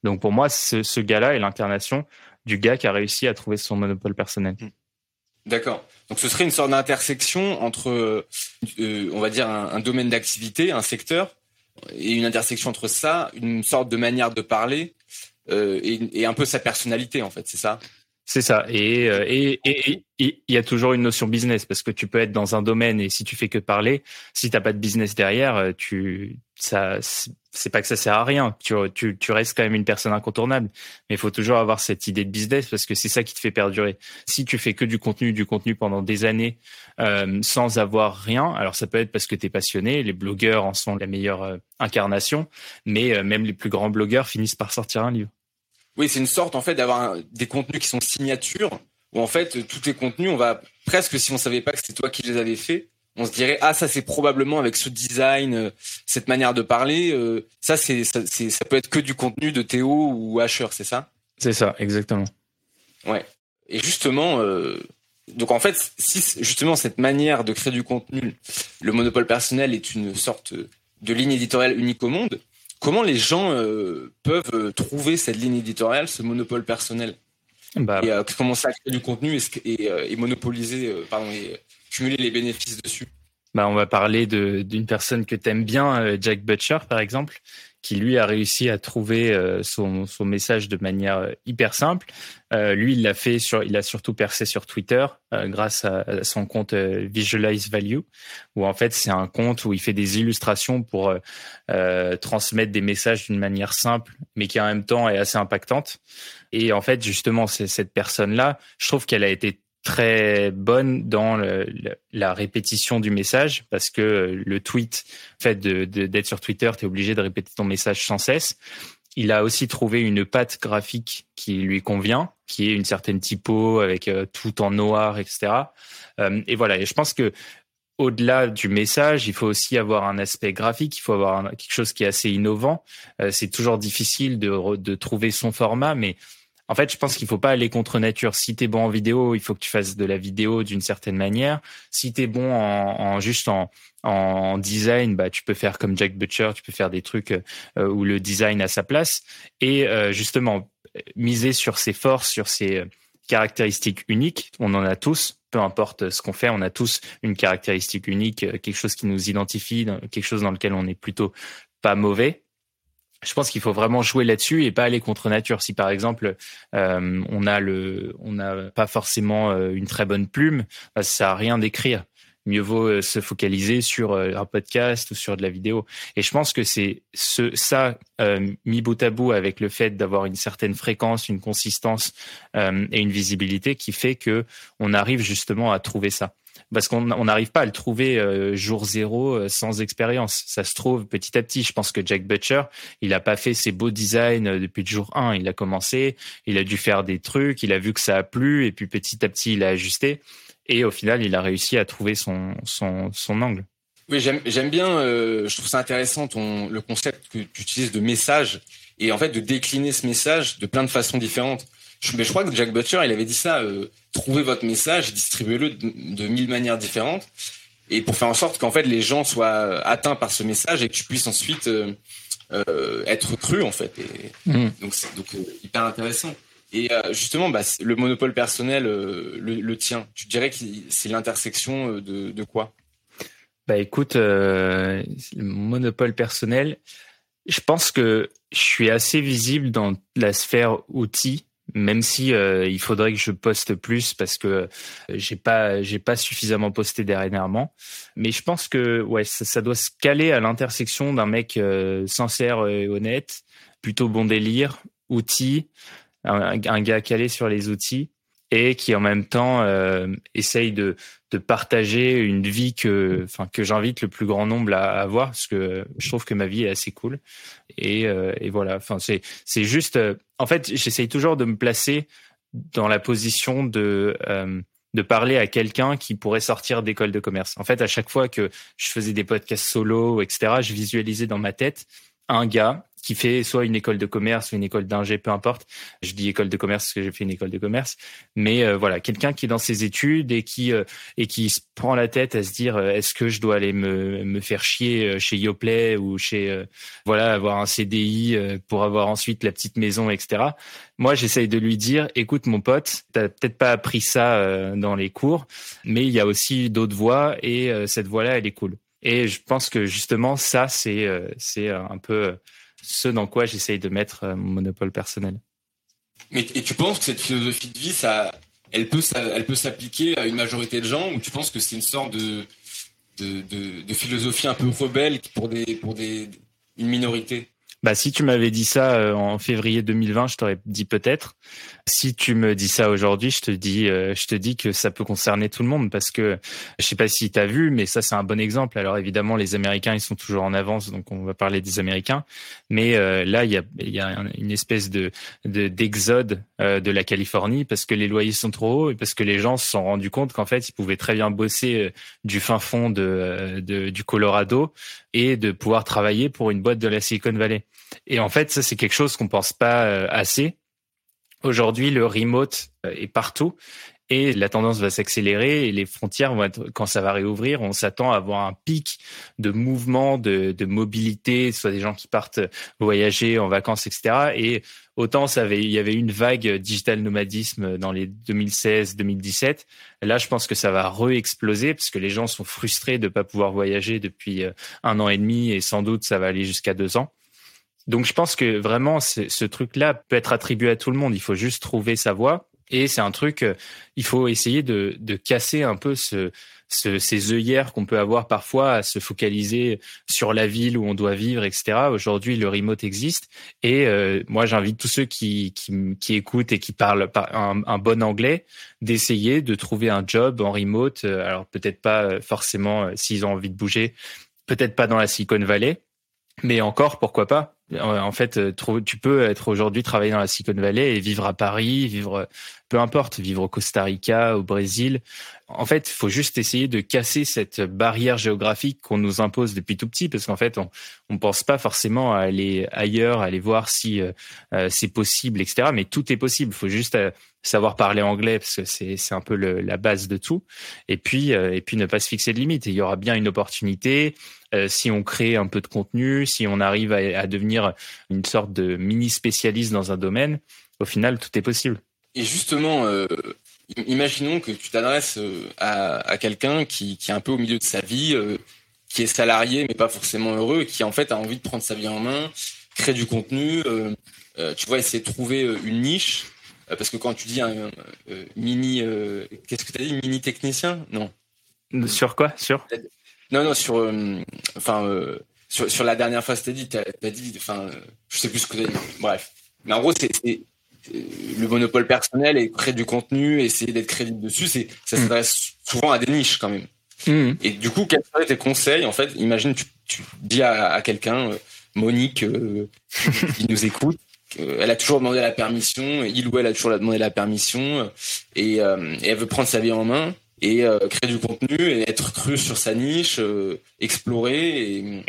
Donc pour moi, ce, gars-là est l'incarnation du gars qui a réussi à trouver son monopole personnel. Hmm. D'accord. Donc ce serait une sorte d'intersection entre, euh, on va dire, un domaine d'activité, un secteur, et une intersection entre ça, une sorte de manière de parler et, et, un peu sa personnalité en fait, c'est ça? C'est ça. Et euh, et il y a toujours une notion business parce que tu peux être dans un domaine et si tu fais que parler, si t'as pas de business derrière, euh, tu c'est pas que ça sert à rien. Tu, restes quand même une personne incontournable. Mais il faut toujours avoir cette idée de business parce que c'est ça qui te fait perdurer. Si tu fais que du contenu, du contenu pendant des années euh, sans avoir rien, alors ça peut être parce que tu es passionné. Les blogueurs en sont la meilleure incarnation, mais même les plus grands blogueurs finissent par sortir un livre. Oui, c'est une sorte en fait d'avoir des contenus qui sont signatures où en fait tous tes contenus, on va presque si on savait pas que c'était toi qui les avais faits, on se dirait ah ça c'est probablement avec ce design, euh, cette manière de parler, euh, ça c'est ça, ça peut être que du contenu de Théo ou Asher, c'est ça? C'est ça, exactement. Ouais. Et justement, euh, donc en fait, si justement cette manière de créer du contenu, le monopole personnel est une sorte de ligne éditoriale unique au monde, Comment les gens euh, peuvent trouver cette ligne éditoriale, ce monopole personnel? Bah, et euh, commencer à créer du contenu et, monopoliser, pardon, et cumuler les bénéfices dessus bah, on va parler d'une personne que tu aimes bien, Jack Butcher par exemple, qui lui a réussi à trouver son, son message de manière hyper simple. lui, il l'a fait sur, il a surtout percé sur Twitter grâce à, son compte Visualize Value, où en fait c'est un compte où il fait des illustrations pour transmettre des messages d'une manière simple, mais qui en même temps est assez impactante. Et en fait, justement, c'est cette personne-là, je trouve qu'elle a été très bonne dans la répétition du message parce que le tweet, fait d'être sur Twitter, tu es obligé de répéter ton message sans cesse. Il a aussi trouvé une patte graphique qui lui convient, qui est une certaine typo avec euh, tout en noir, etc. Euh, et voilà. Et je pense que au-delà du message, il faut aussi avoir un aspect graphique, il faut avoir quelque chose qui est assez innovant. Euh, c'est toujours difficile de trouver son format, mais en fait, je pense qu'il faut pas aller contre nature. Si tu es bon en vidéo, il faut que tu fasses de la vidéo d'une certaine manière. Si tu es bon en, juste en, design, bah tu peux faire comme Jack Butcher, tu peux faire des trucs euh, où le design a sa place et euh, justement miser sur ses forces, sur ses caractéristiques uniques. On en a tous, peu importe ce qu'on fait, on a tous une caractéristique unique, quelque chose qui nous identifie, quelque chose dans lequel on est plutôt pas mauvais je pense qu'il faut vraiment jouer là-dessus et pas aller contre nature. Si par exemple euh, on a le, on n'a pas forcément euh, une très bonne plume, bah, ça à rien d'écrire. Mieux vaut euh, se focaliser sur un podcast ou sur de la vidéo. Et je pense que c'est ce, ça mis bout à bout avec le fait d'avoir une certaine fréquence, une consistance et une visibilité qui fait que on arrive justement à trouver ça parce qu'on n'arrive pas à le trouver euh, jour zéro euh, sans expérience. Ça se trouve petit à petit. Je pense que Jack Butcher, il n'a pas fait ses beaux designs euh, depuis le jour 1. Il a commencé, il a dû faire des trucs, il a vu que ça a plu, et puis petit à petit, il a ajusté. Et au final, il a réussi à trouver son, son, son angle. Oui, j'aime bien, je trouve ça intéressant le concept que tu utilises de message et en fait de décliner ce message de plein de façons différentes. Je, mais je crois que Jack Butcher, il avait dit ça, euh, trouvez votre message, distribuez-le de, mille manières différentes, et pour faire en sorte qu'en fait les gens soient atteints par ce message et que tu puisses ensuite euh, euh, être cru en fait. Et, mmh. Donc c'est donc hyper intéressant. Et justement, bah, le monopole personnel, le, tien, tu dirais que c'est l'intersection de, de quoi? Bah écoute, le monopole personnel, je pense que je suis assez visible dans la sphère outils même si euh, il faudrait que je poste plus parce que euh, j'ai pas j'ai pas suffisamment posté dernièrement. Mais je pense que ouais ça, doit se caler à l'intersection d'un mec euh, sincère et honnête plutôt bon délire outils un, un, gars calé sur les outils et qui en même temps essaye de de partager une vie que, enfin, que j'invite le plus grand nombre à, avoir parce que je trouve que ma vie est assez cool. Et, euh, et voilà. Enfin, c'est, c'est juste, euh, en fait, j'essaye toujours de me placer dans la position de, euh, de parler à quelqu'un qui pourrait sortir d'école de commerce. En fait, à chaque fois que je faisais des podcasts solo, etc., je visualisais dans ma tête un gars qui fait soit une école de commerce ou une école d'ingé, peu importe. Je dis école de commerce parce que j'ai fait une école de commerce, mais euh, voilà, quelqu'un qui est dans ses études et qui euh, et qui se prend la tête à se dire euh, est-ce que je dois aller me me faire chier chez Yoplait ou chez voilà avoir un CDI pour avoir ensuite la petite maison, etc. Moi, j'essaye de lui dire écoute mon pote, t'as peut-être pas appris ça dans les cours, mais il y a aussi d'autres voies et cette voie-là, elle est cool. Et je pense que justement ça, c'est c'est un peu ce dans quoi j'essaye de mettre euh, mon monopole personnel. Mais et tu penses que cette philosophie de vie, ça, elle peut, elle peut s'appliquer à une majorité de gens, ou tu penses que c'est une sorte de, de, de, philosophie un peu rebelle pour des, pour des, une minorité? Bah, si tu m'avais dit ça euh, en février 2020, je t'aurais dit peut-être. Si tu me dis ça aujourd'hui, je te dis, euh, je te dis que ça peut concerner tout le monde parce que je sais pas si tu as vu, mais ça c'est un bon exemple. Alors évidemment, les Américains ils sont toujours en avance, donc on va parler des Américains. Mais euh, là, il y a, une espèce de d'exode de la Californie parce que les loyers sont trop hauts et parce que les gens se sont rendus compte qu'en fait ils pouvaient très bien bosser du fin fond de, de du Colorado et de pouvoir travailler pour une boîte de la Silicon Valley. Et en fait, ça, c'est quelque chose qu'on pense pas euh, assez. Aujourd'hui, le remote euh, est partout et la tendance va s'accélérer et les frontières vont être, quand ça va réouvrir, on s'attend à avoir un pic de mouvement, de, mobilité, soit des gens qui partent voyager en vacances, etc. Et autant ça avait, il y avait une vague digital nomadisme dans les 2016-2017. Là, je pense que ça va re-exploser parce que les gens sont frustrés de ne pas pouvoir voyager depuis euh, un an et demi et sans doute ça va aller jusqu'à deux ans. Donc je pense que vraiment ce truc-là peut être attribué à tout le monde. Il faut juste trouver sa voie. Et c'est un truc, euh, il faut essayer de, de casser un peu ce, ce, ces œillères qu'on peut avoir parfois à se focaliser sur la ville où on doit vivre, etc. Aujourd'hui, le remote existe. Et euh, moi, j'invite tous ceux qui, qui, qui, écoutent et qui parlent un, un bon anglais d'essayer de trouver un job en remote. Euh, alors peut-être pas forcément s'ils ont envie de bouger, peut-être pas dans la Silicon Valley, mais encore, pourquoi pas? En fait, euh, tu peux être aujourd'hui travailler dans la Silicon Valley et vivre à Paris, vivre peu importe, vivre au Costa Rica, au Brésil. En fait, il faut juste essayer de casser cette barrière géographique qu'on nous impose depuis tout petit, parce qu'en fait, on ne pense pas forcément à aller ailleurs, à aller voir si euh, euh, c'est possible, etc. Mais tout est possible. Il faut juste savoir parler anglais parce que c'est c'est un peu le, la base de tout. Et puis et puis ne pas se fixer de limites. il y aura bien une opportunité. Euh, si on crée un peu de contenu, si on arrive à, devenir une sorte de mini spécialiste dans un domaine, au final, tout est possible. Et justement, euh, imaginons que tu t'adresses euh, à, quelqu'un qui, est un peu au milieu de sa vie, qui est salarié mais pas forcément heureux, qui en fait a envie de prendre sa vie en main, créer du contenu, tu vois, essayer de trouver une niche. Parce que quand tu dis un mini, qu'est-ce que tu as dit, mini technicien? Non. Sur quoi? Sur? Non, non, sur, euh, enfin, euh, sur, sur, la dernière fois, c'était dit, t'as as dit, enfin, je sais plus ce que t'as dit. Bref. Mais en gros, c'est le monopole personnel et créer du contenu, essayer d'être crédible dessus, c'est ça mm. s'adresse souvent à des niches quand même. Mm. Et du coup, quels seraient tes conseils? En fait, imagine, tu, tu dis à, à quelqu'un, euh, Monique, qui nous écoute, elle a toujours demandé la permission, il ou elle a toujours demandé la permission, et, et elle veut prendre sa vie en main et euh, créer du contenu et être cru sur sa niche, euh, explorer et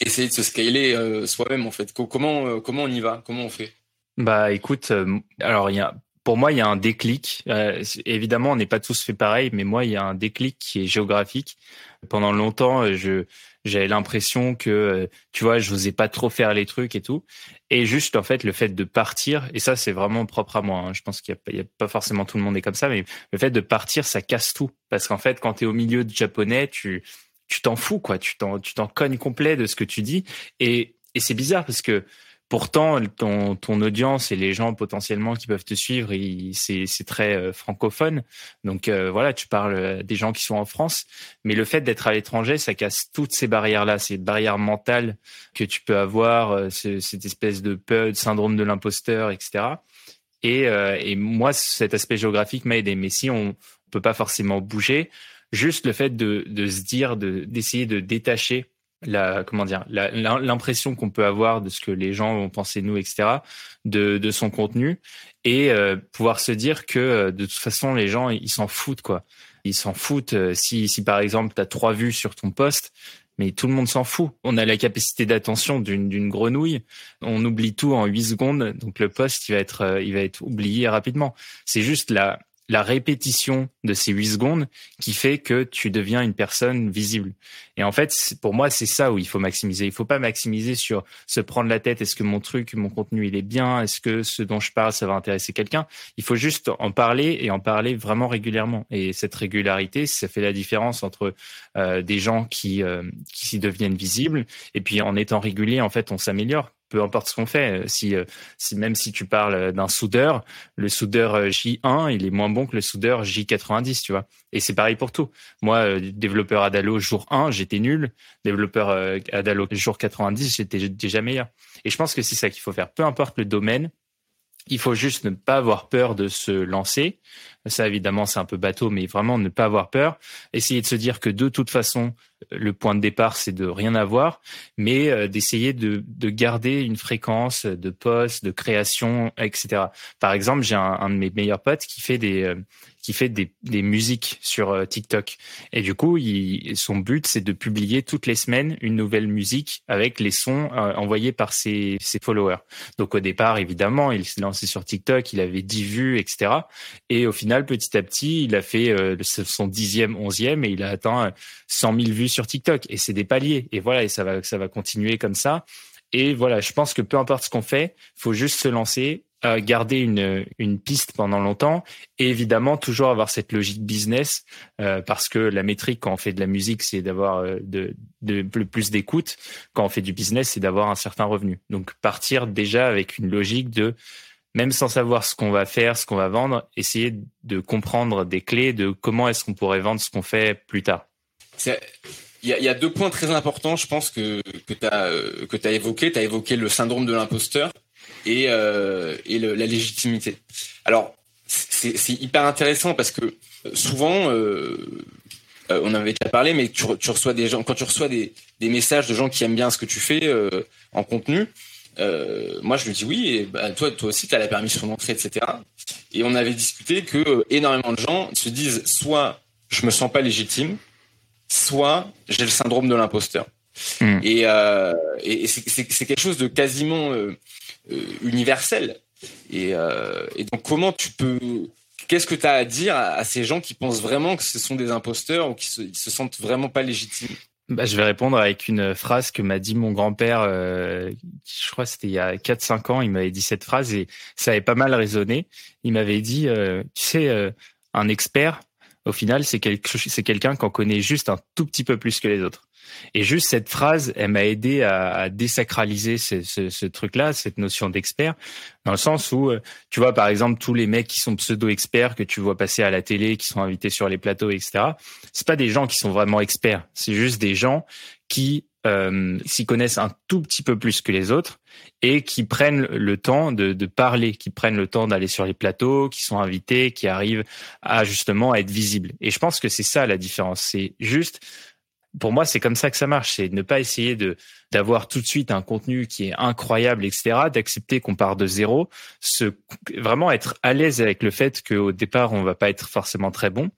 essayer de se scaler euh, soi-même en fait. Comment comment on y va? Comment on fait? Bah écoute, alors pour moi, il y a un déclic. évidemment, on n'est pas tous fait pareil, mais moi, il y a un déclic qui est géographique. Pendant longtemps, je j'avais l'impression que, tu vois, je n'osais pas trop faire les trucs et tout. Et juste, en fait, le fait de partir, et ça, c'est vraiment propre à moi. Hein. Je pense qu'il n'y a, pas forcément tout le monde est comme ça, mais le fait de partir, ça casse tout. Parce qu'en fait, quand tu es au milieu de japonais, tu tu t'en fous, quoi. Tu t'en tu t'en cognes complet de ce que tu dis. Et, et c'est bizarre parce que Pourtant, ton, ton audience et les gens potentiellement qui peuvent te suivre, c'est très euh, francophone. Donc euh, voilà, tu parles euh, des gens qui sont en France. Mais le fait d'être à l'étranger, ça casse toutes ces barrières-là, ces barrières mentales que tu peux avoir, cette espèce de peur, de syndrome de l'imposteur, etc. Et, et moi, cet aspect géographique m'a aidé. Mais si on peut pas forcément bouger, juste le fait de, de se dire, d'essayer de détacher la comment dire l'impression qu'on peut avoir de ce que les gens vont penser de nous etc de, de son contenu et euh, pouvoir se dire que euh, de toute façon les gens ils s'en foutent quoi ils s'en foutent euh, si si par exemple tu as trois vues sur ton poste mais tout le monde s'en fout. On a la capacité d'attention d'une grenouille. On oublie tout en huit secondes, donc le poste il va être il va être oublié rapidement. C'est juste la la répétition de ces huit secondes qui fait que tu deviens une personne visible. Et en fait, pour moi, c'est ça où il faut maximiser. Il faut pas maximiser sur se prendre la tête. Est-ce que mon truc, mon contenu, il est bien? Est-ce que ce dont je parle, ça va intéresser quelqu'un? Il faut juste en parler et en parler vraiment régulièrement. Et cette régularité, ça fait la différence entre euh, des gens qui, euh, qui s'y deviennent visibles et puis en étant régulier, en fait, on s'améliore peu importe ce qu'on fait. Si, euh, si même si tu parles d'un soudeur, le soudeur euh, J1, il est moins bon que le soudeur J90, tu vois. Et c'est pareil pour tout. Moi, euh, développeur Adalo jour 1, j'étais nul. Développeur Adalo jour 90, j'étais déjà meilleur. Et je pense que c'est ça qu'il faut faire. Peu importe le domaine, il faut juste ne pas avoir peur de se lancer. Ça, évidemment, c'est un peu bateau, mais vraiment ne pas avoir peur. Essayer de se dire que de toute façon, le point de départ, c'est de rien avoir, mais euh, d'essayer de, de, garder une fréquence de poste, de création, etc. Par exemple, j'ai un, un, de mes meilleurs potes qui fait des, euh, qui fait des, des musiques sur euh, TikTok. Et du coup, il, son but, c'est de publier toutes les semaines une nouvelle musique avec les sons euh, envoyés par ses, ses followers. Donc au départ, évidemment, il s'est lancé sur TikTok, il avait 10 vues, etc. Et au final, petit à petit, il a fait euh, son dixième, onzième et il a atteint 100 000 vues sur TikTok. Et c'est des paliers. Et voilà, et ça va, ça va continuer comme ça. Et voilà, je pense que peu importe ce qu'on fait, faut juste se lancer garder une, une piste pendant longtemps et évidemment toujours avoir cette logique business euh, parce que la métrique quand on fait de la musique c'est d'avoir euh, de, de, plus d'écoute. Quand on fait du business c'est d'avoir un certain revenu. Donc partir déjà avec une logique de même sans savoir ce qu'on va faire ce qu'on va vendre essayer de comprendre des clés de comment est-ce qu'on pourrait vendre ce qu'on fait plus tard. Il y a, deux points très importants, je pense que que tu as euh, as évoqué. Tu as évoqué le syndrome de l'imposteur et euh, et le, la légitimité. Alors c'est hyper intéressant parce que euh, souvent euh, euh, on avait déjà parlé, mais tu, tu, reçois des gens quand tu reçois des, des messages de gens qui aiment bien ce que tu fais en contenu. moi, je lui dis oui, et bah, toi, toi aussi, tu as la permission d'entrer, etc. Et on avait discuté que énormément de gens se disent soit je me sens pas légitime, soit j'ai le syndrome de l'imposteur. Hmm. Et, euh, et c'est quelque chose de quasiment euh, euh, universel. Et, euh, et, donc comment tu peux... Qu'est-ce que tu as à dire à, ces gens qui pensent vraiment que ce sont des imposteurs ou qui se, se sentent vraiment pas légitimes? Bah, je vais répondre avec une phrase que m'a dit mon grand-père, euh, je crois c'était il y a 4-5 ans, il m'avait dit cette phrase et ça avait pas mal résonné. Il m'avait dit, euh, tu sais, un expert, au final, c'est quelqu'un qu'on connaît juste un tout petit peu plus que les autres. Et juste cette phrase, elle m'a aidé à, désacraliser ce, ce, ce truc-là, cette notion d'expert, dans le sens où, euh, tu vois, par exemple, tous les mecs qui sont pseudo-experts que tu vois passer à la télé, qui sont invités sur les plateaux, etc. C'est pas des gens qui sont vraiment experts. C'est juste des gens qui euh, s'y connaissent un tout petit peu plus que les autres et qui prennent le temps de, parler, qui prennent le temps d'aller sur les plateaux, qui sont invités, qui arrivent à justement être visibles. Et je pense que c'est ça la différence. C'est juste, pour moi, c'est comme ça que ça marche. C'est ne pas essayer d'avoir tout de suite un contenu qui est incroyable, etc. D'accepter qu'on part de zéro, vraiment être à l'aise avec le fait qu'au départ on va pas être forcément très bon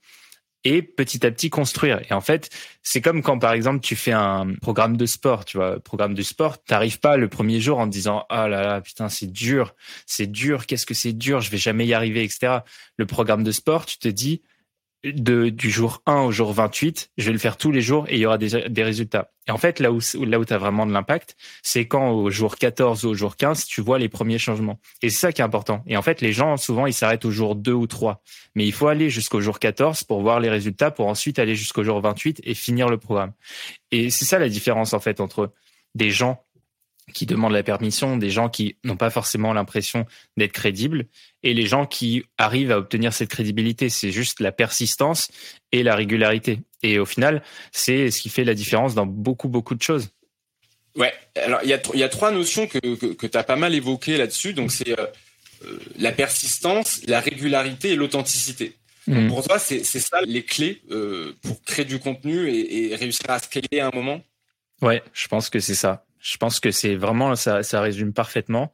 et petit à petit construire. Et en fait, c'est comme quand par exemple tu fais un programme de sport, tu vois, programme de sport, t'arrives pas le premier jour en te disant ah là là putain c'est dur, c'est dur, qu'est-ce que c'est dur, je vais jamais y arriver, etc. Le programme de sport, tu te dis de, du jour 1 au jour 28, je vais le faire tous les jours et il y aura des, des résultats. Et en fait, là où, là où tu as vraiment de l'impact, c'est quand au jour 14 ou au jour 15, tu vois les premiers changements. Et c'est ça qui est important. Et en fait, les gens, souvent, ils s'arrêtent au jour 2 ou 3. Mais il faut aller jusqu'au jour 14 pour voir les résultats, pour ensuite aller jusqu'au jour 28 et finir le programme. Et c'est ça la différence, en fait, entre des gens qui demandent la permission, des gens qui n'ont pas forcément l'impression d'être crédibles, et les gens qui arrivent à obtenir cette crédibilité. C'est juste la persistance et la régularité. Et au final, c'est ce qui fait la différence dans beaucoup, beaucoup de choses. Ouais, alors il y a, y a trois notions que, que, que tu as pas mal évoquées là-dessus. Donc c'est euh, euh, la persistance, la régularité et l'authenticité. Mmh. Pour toi, c'est ça les clés euh, pour créer du contenu et, et réussir à scaler à un moment? Ouais, je pense que c'est ça. Je pense que c'est vraiment ça, ça résume parfaitement.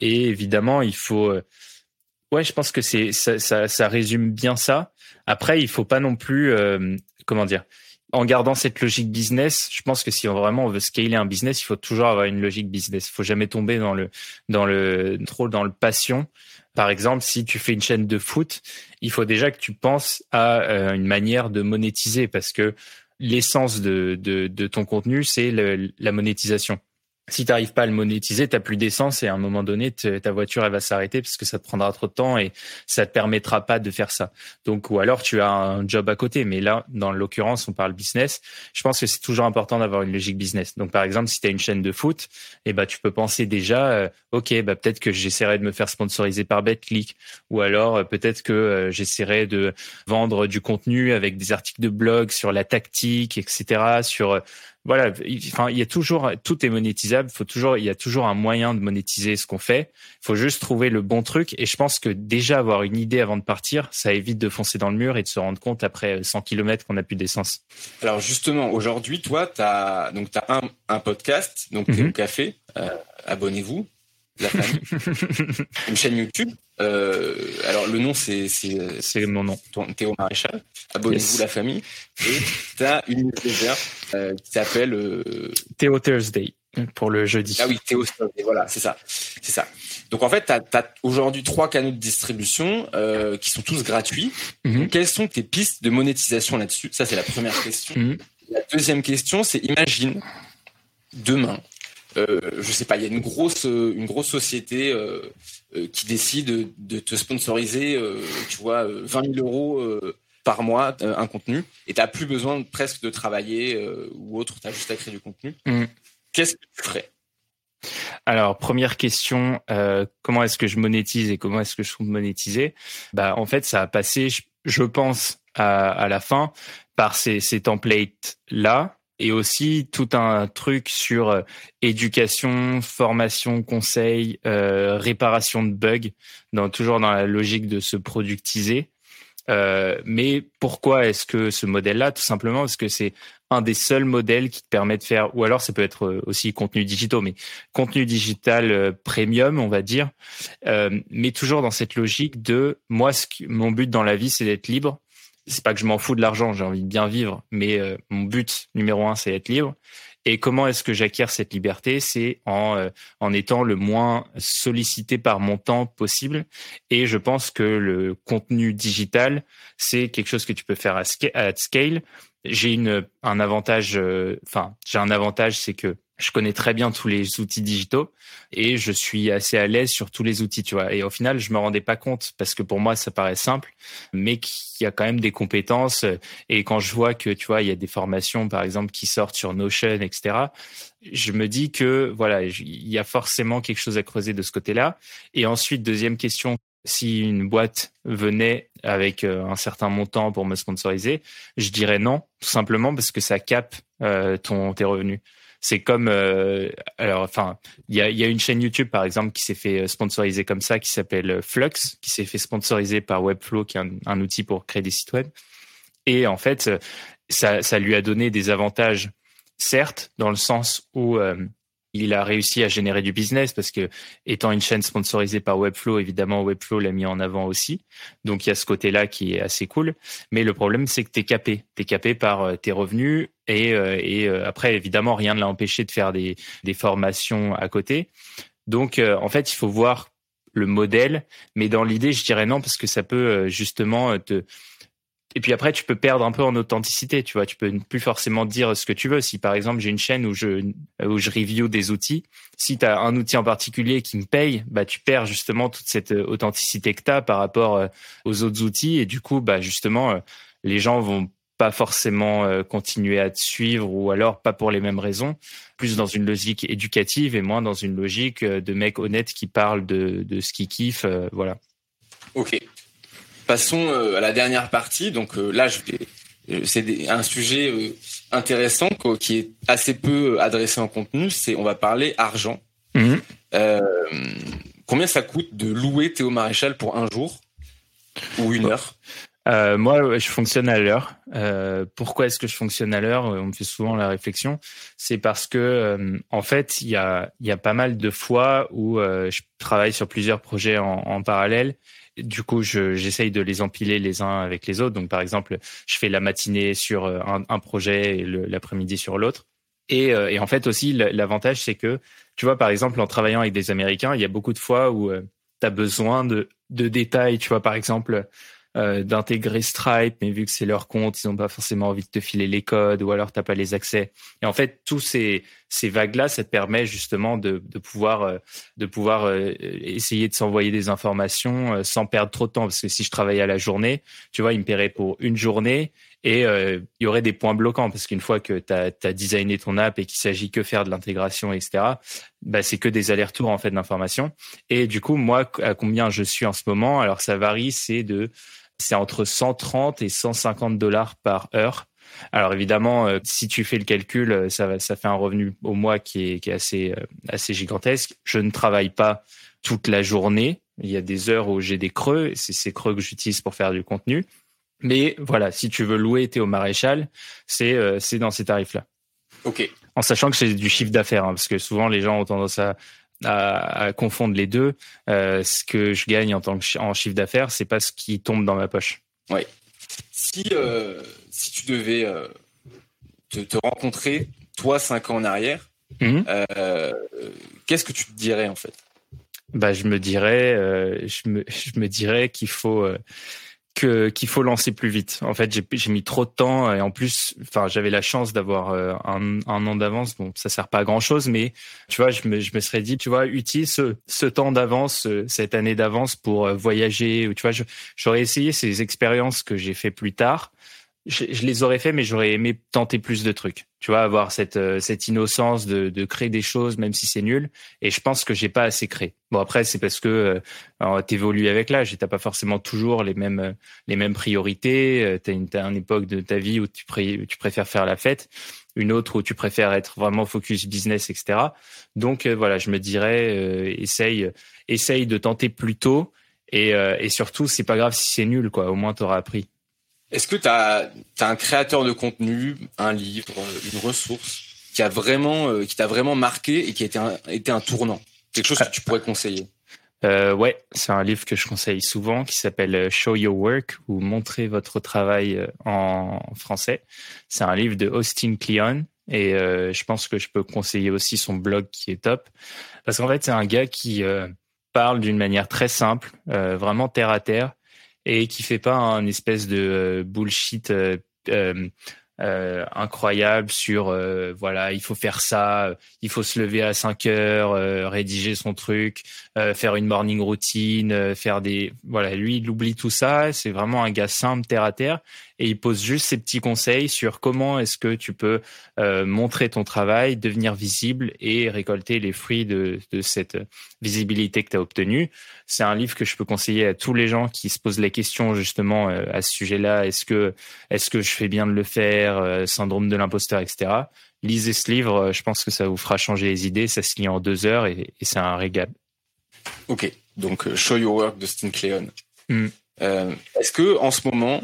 Et évidemment, il faut. Euh, ouais, je pense que c'est ça, ça, ça, résume bien ça. Après, il faut pas non plus euh, comment dire. En gardant cette logique business, je pense que si on vraiment on veut scaler un business, il faut toujours avoir une logique business. Il faut jamais tomber dans le dans le trop dans le passion. Par exemple, si tu fais une chaîne de foot, il faut déjà que tu penses à euh, une manière de monétiser parce que l'essence de, de, de, ton contenu, c'est la monétisation si tu n'arrives pas à le monétiser, tu plus d'essence et à un moment donné, ta voiture elle va s'arrêter parce que ça te prendra trop de temps et ça te permettra pas de faire ça. Donc ou alors tu as un job à côté, mais là dans l'occurrence on parle business. Je pense que c'est toujours important d'avoir une logique business. Donc par exemple si tu as une chaîne de foot, eh ben tu peux penser déjà euh, OK, bah peut-être que j'essaierai de me faire sponsoriser par BetClick ou alors euh, peut-être que euh, j'essaierai de vendre du contenu avec des articles de blog sur la tactique, etc. sur voilà, enfin, il y a toujours, tout est monétisable. Faut toujours, il y a toujours un moyen de monétiser ce qu'on fait. Il faut juste trouver le bon truc. Et je pense que déjà avoir une idée avant de partir, ça évite de foncer dans le mur et de se rendre compte après 100 km qu'on a plus d'essence. Alors justement, aujourd'hui, toi, tu as donc as un, un podcast, donc mm Café. Euh, abonnez-vous la famille. [LAUGHS] une chaîne YouTube. Euh, alors le nom c'est c'est mon nom. Théo Maréchal. Abonnez-vous la famille. Et t'as une newsletter euh, qui s'appelle euh... Théo Thursday pour le jeudi. Ah oui, Théo Thursday. Voilà, c'est ça, c'est ça. Donc en fait, t'as as, aujourd'hui trois canaux de distribution qui sont tous gratuits. Mm-hmm. Quelles sont tes pistes de monétisation là-dessus? Ça c'est la première question. Mm-hmm. La deuxième question, c'est imagine demain euh, je sais pas, il y a une grosse, une grosse société qui décide de te sponsoriser, tu vois, 20 000 euros par mois un contenu, et tu n'as plus besoin presque de travailler ou autre, tu as juste à créer du contenu. Mmh. Qu'est-ce que tu ferais? Alors, première question, euh, comment est-ce que je monétise et comment est-ce que je trouve monétiser? Bah, en fait, ça a passé, je, pense, à, la fin par ces, templates-là et aussi tout un truc sur euh, éducation, formation, conseil, euh, réparation de bugs, dans, toujours dans la logique de se productiser. mais pourquoi est-ce que ce modèle-là? Tout simplement parce que c'est un des seuls modèles qui te permet de faire, ou alors ça peut être euh, aussi contenu digital, mais contenu digital euh, premium, on va dire, euh, mais toujours dans cette logique de moi, ce mon but dans la vie, c'est d'être libre. C'est pas que je m'en fous de l'argent, j'ai envie de bien vivre, mais mon but numéro un, c'est d'être libre. Et comment est-ce que j'acquiers cette liberté? C'est en, en étant le moins sollicité par mon temps possible. Et je pense que le contenu digital, c'est quelque chose que tu peux faire à, scale j'ai une un avantage euh, enfin j'ai un avantage c'est que je connais très bien tous les outils digitaux et je suis assez à l'aise sur tous les outils tu vois. Et au final je me rendais pas compte parce que pour moi ça paraît simple mais qu'il y a quand même des compétences. Et quand je vois que tu vois il y a des formations par exemple qui sortent sur Notion etc je me dis que voilà il y a forcément quelque chose à creuser de ce côté-là. Et ensuite deuxième question si une boîte venait avec euh, un certain montant pour me sponsoriser, je dirais non, tout simplement parce que ça capte euh, ton tes revenus. C'est comme euh, alors enfin il y a, une chaîne YouTube par exemple qui s'est fait sponsoriser comme ça qui s'appelle Flux qui s'est fait sponsoriser par Webflow qui est un, outil pour créer des sites web. Et en fait ça lui a donné des avantages certes dans le sens où il a réussi à générer du business parce que étant une chaîne sponsorisée par Webflow, évidemment Webflow l'a mis en avant aussi. Donc il y a ce côté-là qui est assez cool. Mais le problème c'est que tu es capé, tu es capé par euh, tes revenus et, euh, euh, après évidemment rien ne l'a empêché de faire des, des formations à côté. Donc en fait, il faut voir le modèle, mais dans l'idée, je dirais non parce que ça peut justement te et puis après, tu peux perdre un peu en authenticité, tu vois. Tu peux plus forcément dire ce que tu veux. Si par exemple j'ai une chaîne où je où je review des outils, si tu as un outil en particulier qui me paye, bah tu perds justement toute cette euh, authenticité que tu as par rapport euh, aux autres outils et du coup bah justement euh, les gens vont pas forcément continuer à te suivre ou alors pas pour les mêmes raisons, plus dans une logique éducative et moins dans une logique de mecs honnêtes qui parlent de, de ce qu'ils kiffent, voilà. Ok, Passons euh, à la dernière partie. Donc euh, là, euh, c'est un sujet intéressant qui est assez peu adressé en contenu. C'est on va parler argent. Mhm. combien ça coûte de louer Théo Maréchal pour un jour ou une heure? Moi, je fonctionne à l'heure. pourquoi est-ce que je fonctionne à l'heure? On me fait souvent la réflexion. C'est parce que, en fait, il y a, y a pas mal de fois où je travaille sur plusieurs projets en, en parallèle du coup, j'essaye de les empiler les uns avec les autres. Donc, par exemple, je fais la matinée sur euh, un, projet et l'après-midi sur l'autre. Et, euh, et, en fait aussi, l'avantage, c'est que, tu vois, par exemple, en travaillant avec des Américains, il y a beaucoup de fois où euh, tu as besoin de, de détails. Tu vois, par exemple, euh, d'intégrer Stripe, mais vu que c'est leur compte, ils n'ont pas forcément envie de te filer les codes ou alors t'as pas les accès. Et en fait, tous ces, ces vagues-là, ça te permet justement de, de pouvoir, euh, de pouvoir euh, essayer de s'envoyer des informations sans perdre trop de temps. Parce que si je travaillais à la journée, tu vois, ils me paieraient pour une journée et il y aurait des points bloquants parce qu'une fois que tu as, designé ton app et qu'il s'agit que faire de l'intégration, etc., bah, c'est que des allers-retours en fait d'informations. Et du coup, moi, à combien je suis en ce moment Alors ça varie, c'est de c'est entre 130 et 150 dollars par heure. Alors évidemment, euh, si tu fais le calcul, euh, ça, ça fait un revenu au mois qui est, qui est assez, euh, assez gigantesque. Je ne travaille pas toute la journée. Il y a des heures où j'ai des creux. C'est ces creux que j'utilise pour faire du contenu. Mais voilà, si tu veux louer Théo Maréchal, c'est c'est dans ces tarifs-là. Ok. En sachant que c'est du chiffre d'affaires, hein, parce que souvent les gens ont tendance à, à, confondre les deux. Euh, ce que je gagne en tant que en chiffre d'affaires, c'est pas ce qui tombe dans ma poche. Oui. Si euh, si tu devais euh, te, rencontrer toi cinq ans en arrière, mhm. qu'est-ce que tu te dirais en fait? Bah je me dirais je me [LAUGHS] je me dirais qu'il faut qu'il faut lancer plus vite. En fait, j'ai mis trop de temps et en plus, enfin, j'avais la chance d'avoir euh, un, un an d'avance. Bon, ça sert pas à grand chose, mais tu vois, je me je me serais dit, tu vois, utilise ce, ce temps d'avance, euh, cette année d'avance pour euh, voyager. Tu vois, j'aurais essayé ces expériences que j'ai fait plus tard je, les aurais fait, mais j'aurais aimé tenter plus de trucs. Tu vois, avoir cette euh, cette innocence de, de créer des choses, même si c'est nul. Et je pense que j'ai pas assez créé. Bon après, c'est parce que euh, t'évolues avec l'âge et t'as pas forcément toujours les mêmes euh, les mêmes priorités. Euh, t'as une, as une époque de ta vie où tu, préfères faire la fête, une autre où tu préfères être vraiment focus business, etc. Donc voilà, je me dirais, essaye essaye de tenter plus tôt. Et, et surtout, c'est pas grave si c'est nul, quoi. Au moins, t'auras appris. Est-ce que tu as, un créateur de contenu, un livre, une ressource qui a vraiment, euh, qui t'a vraiment marqué et qui a été un, été un tournant? Quelque chose que tu pourrais conseiller? Euh, ouais, c'est un livre que je conseille souvent qui s'appelle euh, Show Your Work ou Montrer votre travail euh, en français. C'est un livre de Austin Kleon et je pense que je peux conseiller aussi son blog qui est top. Parce qu'en fait c'est un gars qui parle d'une manière très simple, vraiment terre à terre et qui fait pas un espèce de euh, bullshit euh, euh, incroyable sur voilà il faut faire ça il faut se lever à 5 heures rédiger son truc faire une morning routine faire des voilà lui il oublie tout ça c'est vraiment un gars simple terre à terre et il pose juste ses petits conseils sur comment est-ce que tu peux euh, montrer ton travail, devenir visible et récolter les fruits de, de cette visibilité que tu as obtenue. C'est un livre que je peux conseiller à tous les gens qui se posent les questions justement euh, à ce sujet-là. Est-ce que est-ce que je fais bien de le faire, euh, syndrome de l'imposteur, etc. Lisez ce livre, je pense que ça vous fera changer les idées. Ça se lit en deux heures et, et c'est un régal. Ok, donc Show Your Work de Stin Kleon. Mm. Est-ce que en ce moment,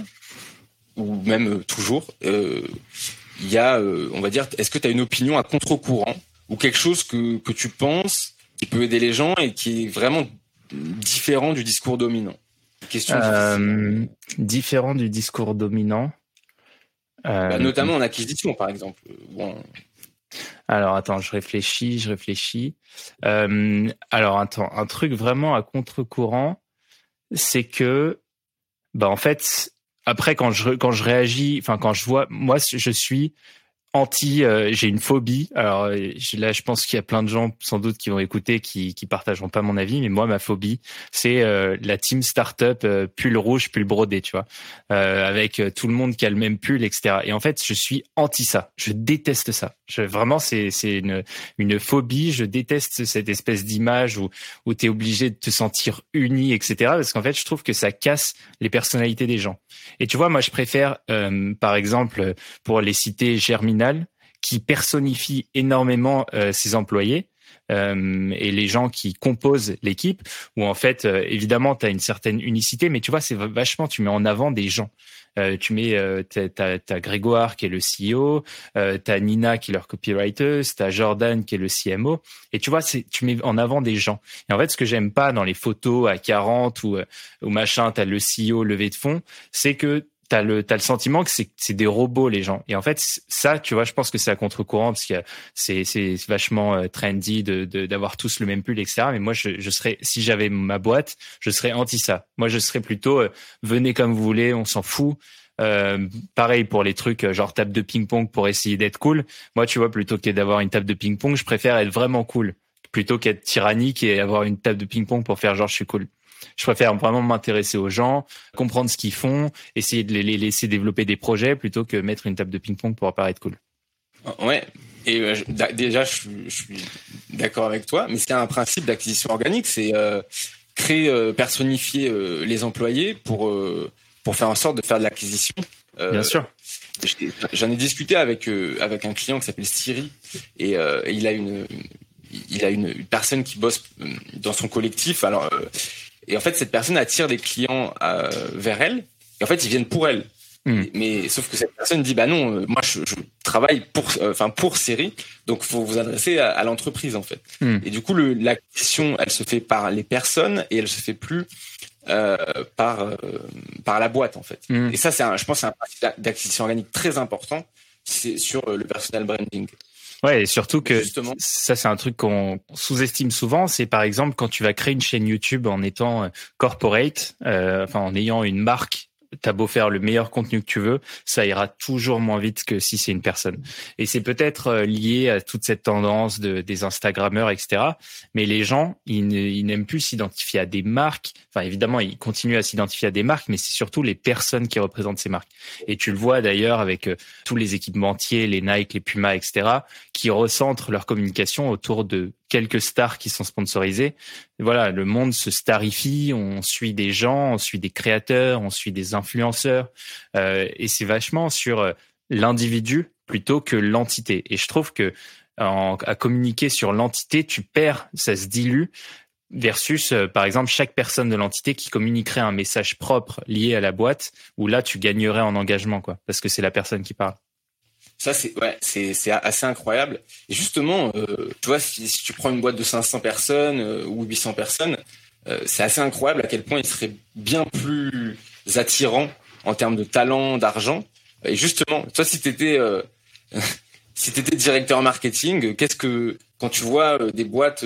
ou même euh, toujours, euh, il y a, euh, on va dire, est-ce que tu as une opinion à contre-courant ou quelque chose que, que tu penses qui peut aider les gens et qui est vraiment différent du discours dominant? Question différent du discours dominant. Bah, notamment en acquisition, par exemple. Bon. Alors attends, je réfléchis, je réfléchis. alors attends, un truc vraiment à contre-courant, c'est que, bah en fait, après quand je quand je réagis, enfin quand je vois, moi je suis anti, euh, j'ai une phobie. Alors euh, là, je pense qu'il y a plein de gens sans doute qui vont écouter qui qui partageront pas mon avis, mais moi ma phobie, c'est euh, la team startup pull rouge, pull brodé, tu vois, avec tout le monde qui a le même pull, etc. Et en fait, je suis anti ça. Je déteste ça. Je, vraiment, c'est c'est une une phobie. Je déteste cette espèce d'image où où t'es obligé de te sentir uni, etc. Parce qu'en fait, je trouve que ça casse les personnalités des gens. Et tu vois, moi, je préfère, par exemple, pour les citer Germinal qui personnifie énormément euh, ses employés. Euh, et les gens qui composent l'équipe, où en fait, euh, évidemment, tu as une certaine unicité, mais tu vois, c'est vachement, tu mets en avant des gens. tu mets, t'as, as, Grégoire qui est le CEO, t'as Nina qui est leur copywriter, t'as Jordan qui est le CMO, et tu vois, tu mets en avant des gens. Et en fait, ce que j'aime pas dans les photos à 40 ou, ou machin, t'as le CEO levé de fond, c'est que t'as le t'as le sentiment que c'est c'est des robots les gens. Et en fait ça tu vois je pense que c'est à contre-courant parce que c'est c'est vachement euh, trendy de d'avoir tous le même pull etc mais moi je je serais si j'avais ma boîte je serais anti ça. Moi je serais plutôt euh, venez comme vous voulez on s'en fout. Euh, pareil pour les trucs genre table de ping-pong pour essayer d'être cool. Moi tu vois plutôt que d'avoir une table de ping-pong je préfère être vraiment cool plutôt qu'être tyrannique et avoir une table de ping-pong pour faire genre je suis cool je préfère vraiment m'intéresser aux gens, comprendre ce qu'ils font, essayer de les laisser développer des projets plutôt que mettre une table de ping-pong pour apparaître cool. Ouais. Et euh, déjà, je, suis d'accord avec toi, mais c'est un principe d'acquisition organique, c'est euh, créer, euh, personnifier les employés pour pour faire en sorte de faire de l'acquisition. Bien sûr. J'en ai discuté avec avec un client qui s'appelle Siri et, il a une il a une, personne qui bosse dans son collectif. Alors et en fait, cette personne attire des clients euh, vers elle. Et en fait, ils viennent pour elle. Hmm. Mais sauf que cette personne dit bah non, euh, moi je, je, travaille pour, euh, enfin pour série, donc faut vous adresser à, à l'entreprise en fait. Hmm. Et du coup, le, la question, elle se fait par les personnes et elle se fait plus euh, par par la boîte en fait. Hmm. Et ça, c'est je pense, c'est un d'acquisition organique très important, c'est sur le personal branding. Ouais, et surtout que ça, c'est un truc qu'on sous-estime souvent. C'est par exemple quand tu vas créer une chaîne YouTube en étant euh, corporate, euh, enfin en ayant une marque t'as beau faire le meilleur contenu que tu veux, ça ira toujours moins vite que si c'est une personne. Et c'est peut-être euh, lié à toute cette tendance de, des Instagrammeurs, etc. Mais les gens, ils, n'aiment plus s'identifier à des marques. Enfin, évidemment, ils continuent à s'identifier à des marques, mais c'est surtout les personnes qui représentent ces marques. Et tu le vois d'ailleurs avec euh, tous les équipementiers, les Nike, les Puma, etc., qui recentrent leur communication autour de quelques stars qui sont sponsorisés. Voilà, le monde se starifie, on suit des gens, on suit des créateurs, on suit des influenceurs, euh, et c'est vachement sur euh, l'individu plutôt que l'entité. Et je trouve que à communiquer sur l'entité, tu perds, ça se dilue versus euh, par exemple chaque personne de l'entité qui communiquerait un message propre lié à la boîte où là tu gagnerais en engagement quoi parce que c'est la personne qui parle. Ça, c'est ouais, assez incroyable. Et justement, euh, tu vois, si, tu prends une boîte de 500 personnes euh, ou 800 personnes, euh, c'est assez incroyable à quel point il serait bien plus attirant en termes de talent, d'argent. Et justement, toi, si t'étais [LAUGHS] si t'étais directeur marketing, qu'est-ce que quand tu vois des boîtes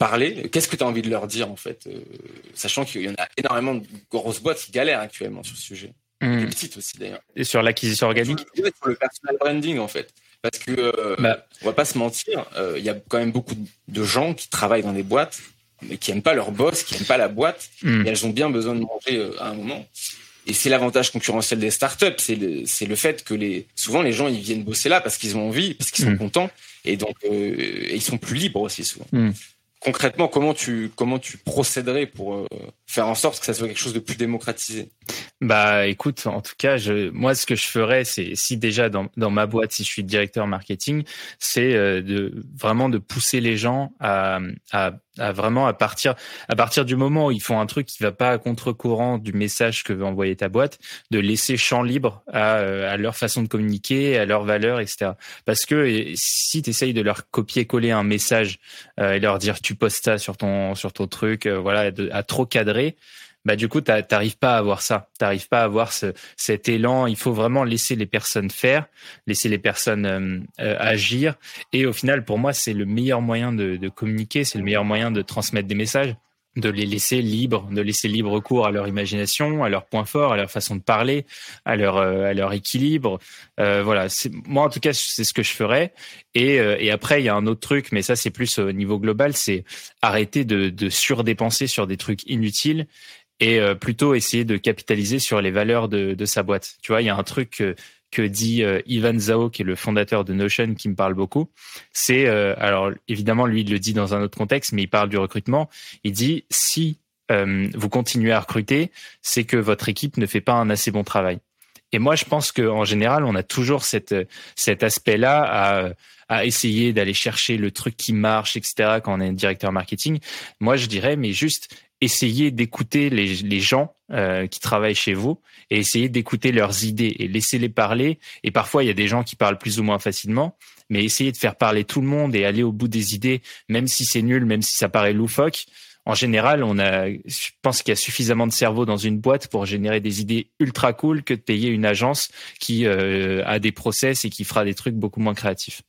parler, qu'est-ce que tu as envie de leur dire en fait, sachant qu'il y en a énormément de grosses boîtes qui galèrent actuellement sur ce sujet? Mmh. aussi d'ailleurs. Et sur l'acquisition organique Sur le personal branding en fait. Parce que euh, bah. on va pas se mentir, euh, il y a quand même beaucoup de gens qui travaillent dans des boîtes mais qui aiment pas leur boss, qui aiment pas la boîte, mmh. et elles ont bien besoin de manger euh, à un moment. Et c'est l'avantage concurrentiel des startups, c'est le, c'est le fait que les, souvent les gens ils viennent bosser là parce qu'ils ont envie, parce qu'ils sont mmh. contents, et donc et ils sont plus libres aussi souvent concrètement, comment tu comment tu procéderais pour euh, faire en sorte que ça soit quelque chose de plus démocratisé? Bah, écoute, en tout cas, je, moi, ce que je ferais, c'est si déjà dans, dans ma boîte, si je suis directeur marketing, c'est euh, de vraiment de pousser les gens à, à à vraiment à partir à partir du moment où ils font un truc qui va pas à contre-courant du message que veut envoyer ta boîte, de laisser champ libre à, euh, à leur façon de communiquer, à leurs valeurs, etc. Parce que si tu essayes de leur copier-coller un message euh, et leur dire tu postes ça sur ton sur ton truc, euh, voilà, à trop cadrer, bah du coup t'arrives pas à avoir ça, t'arrives pas à avoir ce, cet élan. Il faut vraiment laisser les personnes faire, laisser les personnes euh, euh, agir. Et au final, pour moi, c'est le meilleur moyen de, de communiquer, c'est le meilleur moyen de transmettre des messages de les laisser libres, de laisser libre cours à leur imagination, à leurs points forts, à leur façon de parler, à leur euh, à leur équilibre. Euh, voilà, moi en tout cas c'est ce que je ferais. Et, et après il y a un autre truc, mais ça c'est plus au niveau global, c'est arrêter de, de surdépenser sur des trucs inutiles et euh, plutôt essayer de capitaliser sur les valeurs de, de sa boîte. Tu vois, il y a un truc que, que dit euh, Ivan Zhao, qui est le fondateur de Notion, qui me parle beaucoup. C'est, euh, alors évidemment, lui, il le dit dans un autre contexte, mais il parle du recrutement. Il dit, si vous continuez à recruter, c'est que votre équipe ne fait pas un assez bon travail. Et moi, je pense qu'en général, on a toujours cette, cet aspect-là à, à essayer d'aller chercher le truc qui marche, etc. Quand on est directeur marketing, moi, je dirais, mais juste essayez d'écouter les, les, gens euh, qui travaillent chez vous et essayez d'écouter leurs idées et laissez-les parler. Et parfois, il y a des gens qui parlent plus ou moins facilement, mais essayez de faire parler tout le monde et aller au bout des idées, même si c'est nul, même si ça paraît loufoque. En général, on a, je pense qu'il y a suffisamment de cerveau dans une boîte pour générer des idées ultra cool que de payer une agence qui euh, a des process et qui fera des trucs beaucoup moins créatifs.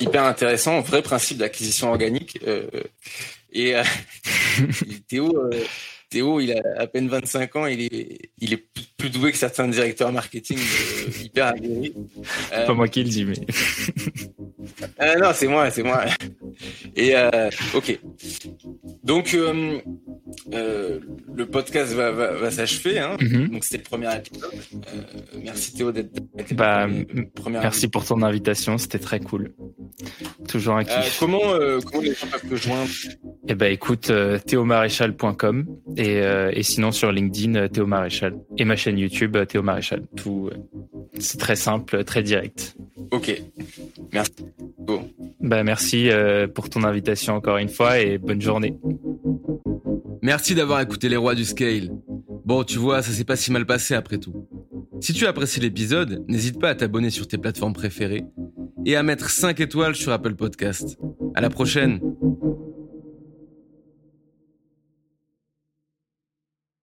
Hyper intéressant, vrai principe d'acquisition organique. Euh, et euh, [LAUGHS] Théo, euh, Théo, il a à peine 25 ans, il est, il est plus doué que certains directeurs marketing euh, hyper aguerris. Pas moi qui le dis, mais. [LAUGHS] euh, non, c'est moi, c'est moi. Et euh, ok. Donc euh, le podcast va, va, va s'achever. Hein. Mm-hmm. Donc c'était le premier épisode. merci Théo d'être. Bah, merci pour ton invitation, c'était très cool. Toujours un kiff. comment comment les gens peuvent te joindre? Eh ben écoute, théomaréchal.com et, et sinon sur LinkedIn Théo Maréchal et ma chaîne YouTube Théo Maréchal. Tout, c'est très simple, très direct. Ok. Merci. Bon. Bah, merci euh, pour ton invitation encore une fois et bonne journée. Merci d'avoir écouté les rois du scale. Bon, tu vois, ça s'est pas si mal passé après tout. Si tu as apprécié l'épisode, n'hésite pas à t'abonner sur tes plateformes préférées et à mettre 5 étoiles sur Apple Podcast. À la prochaine!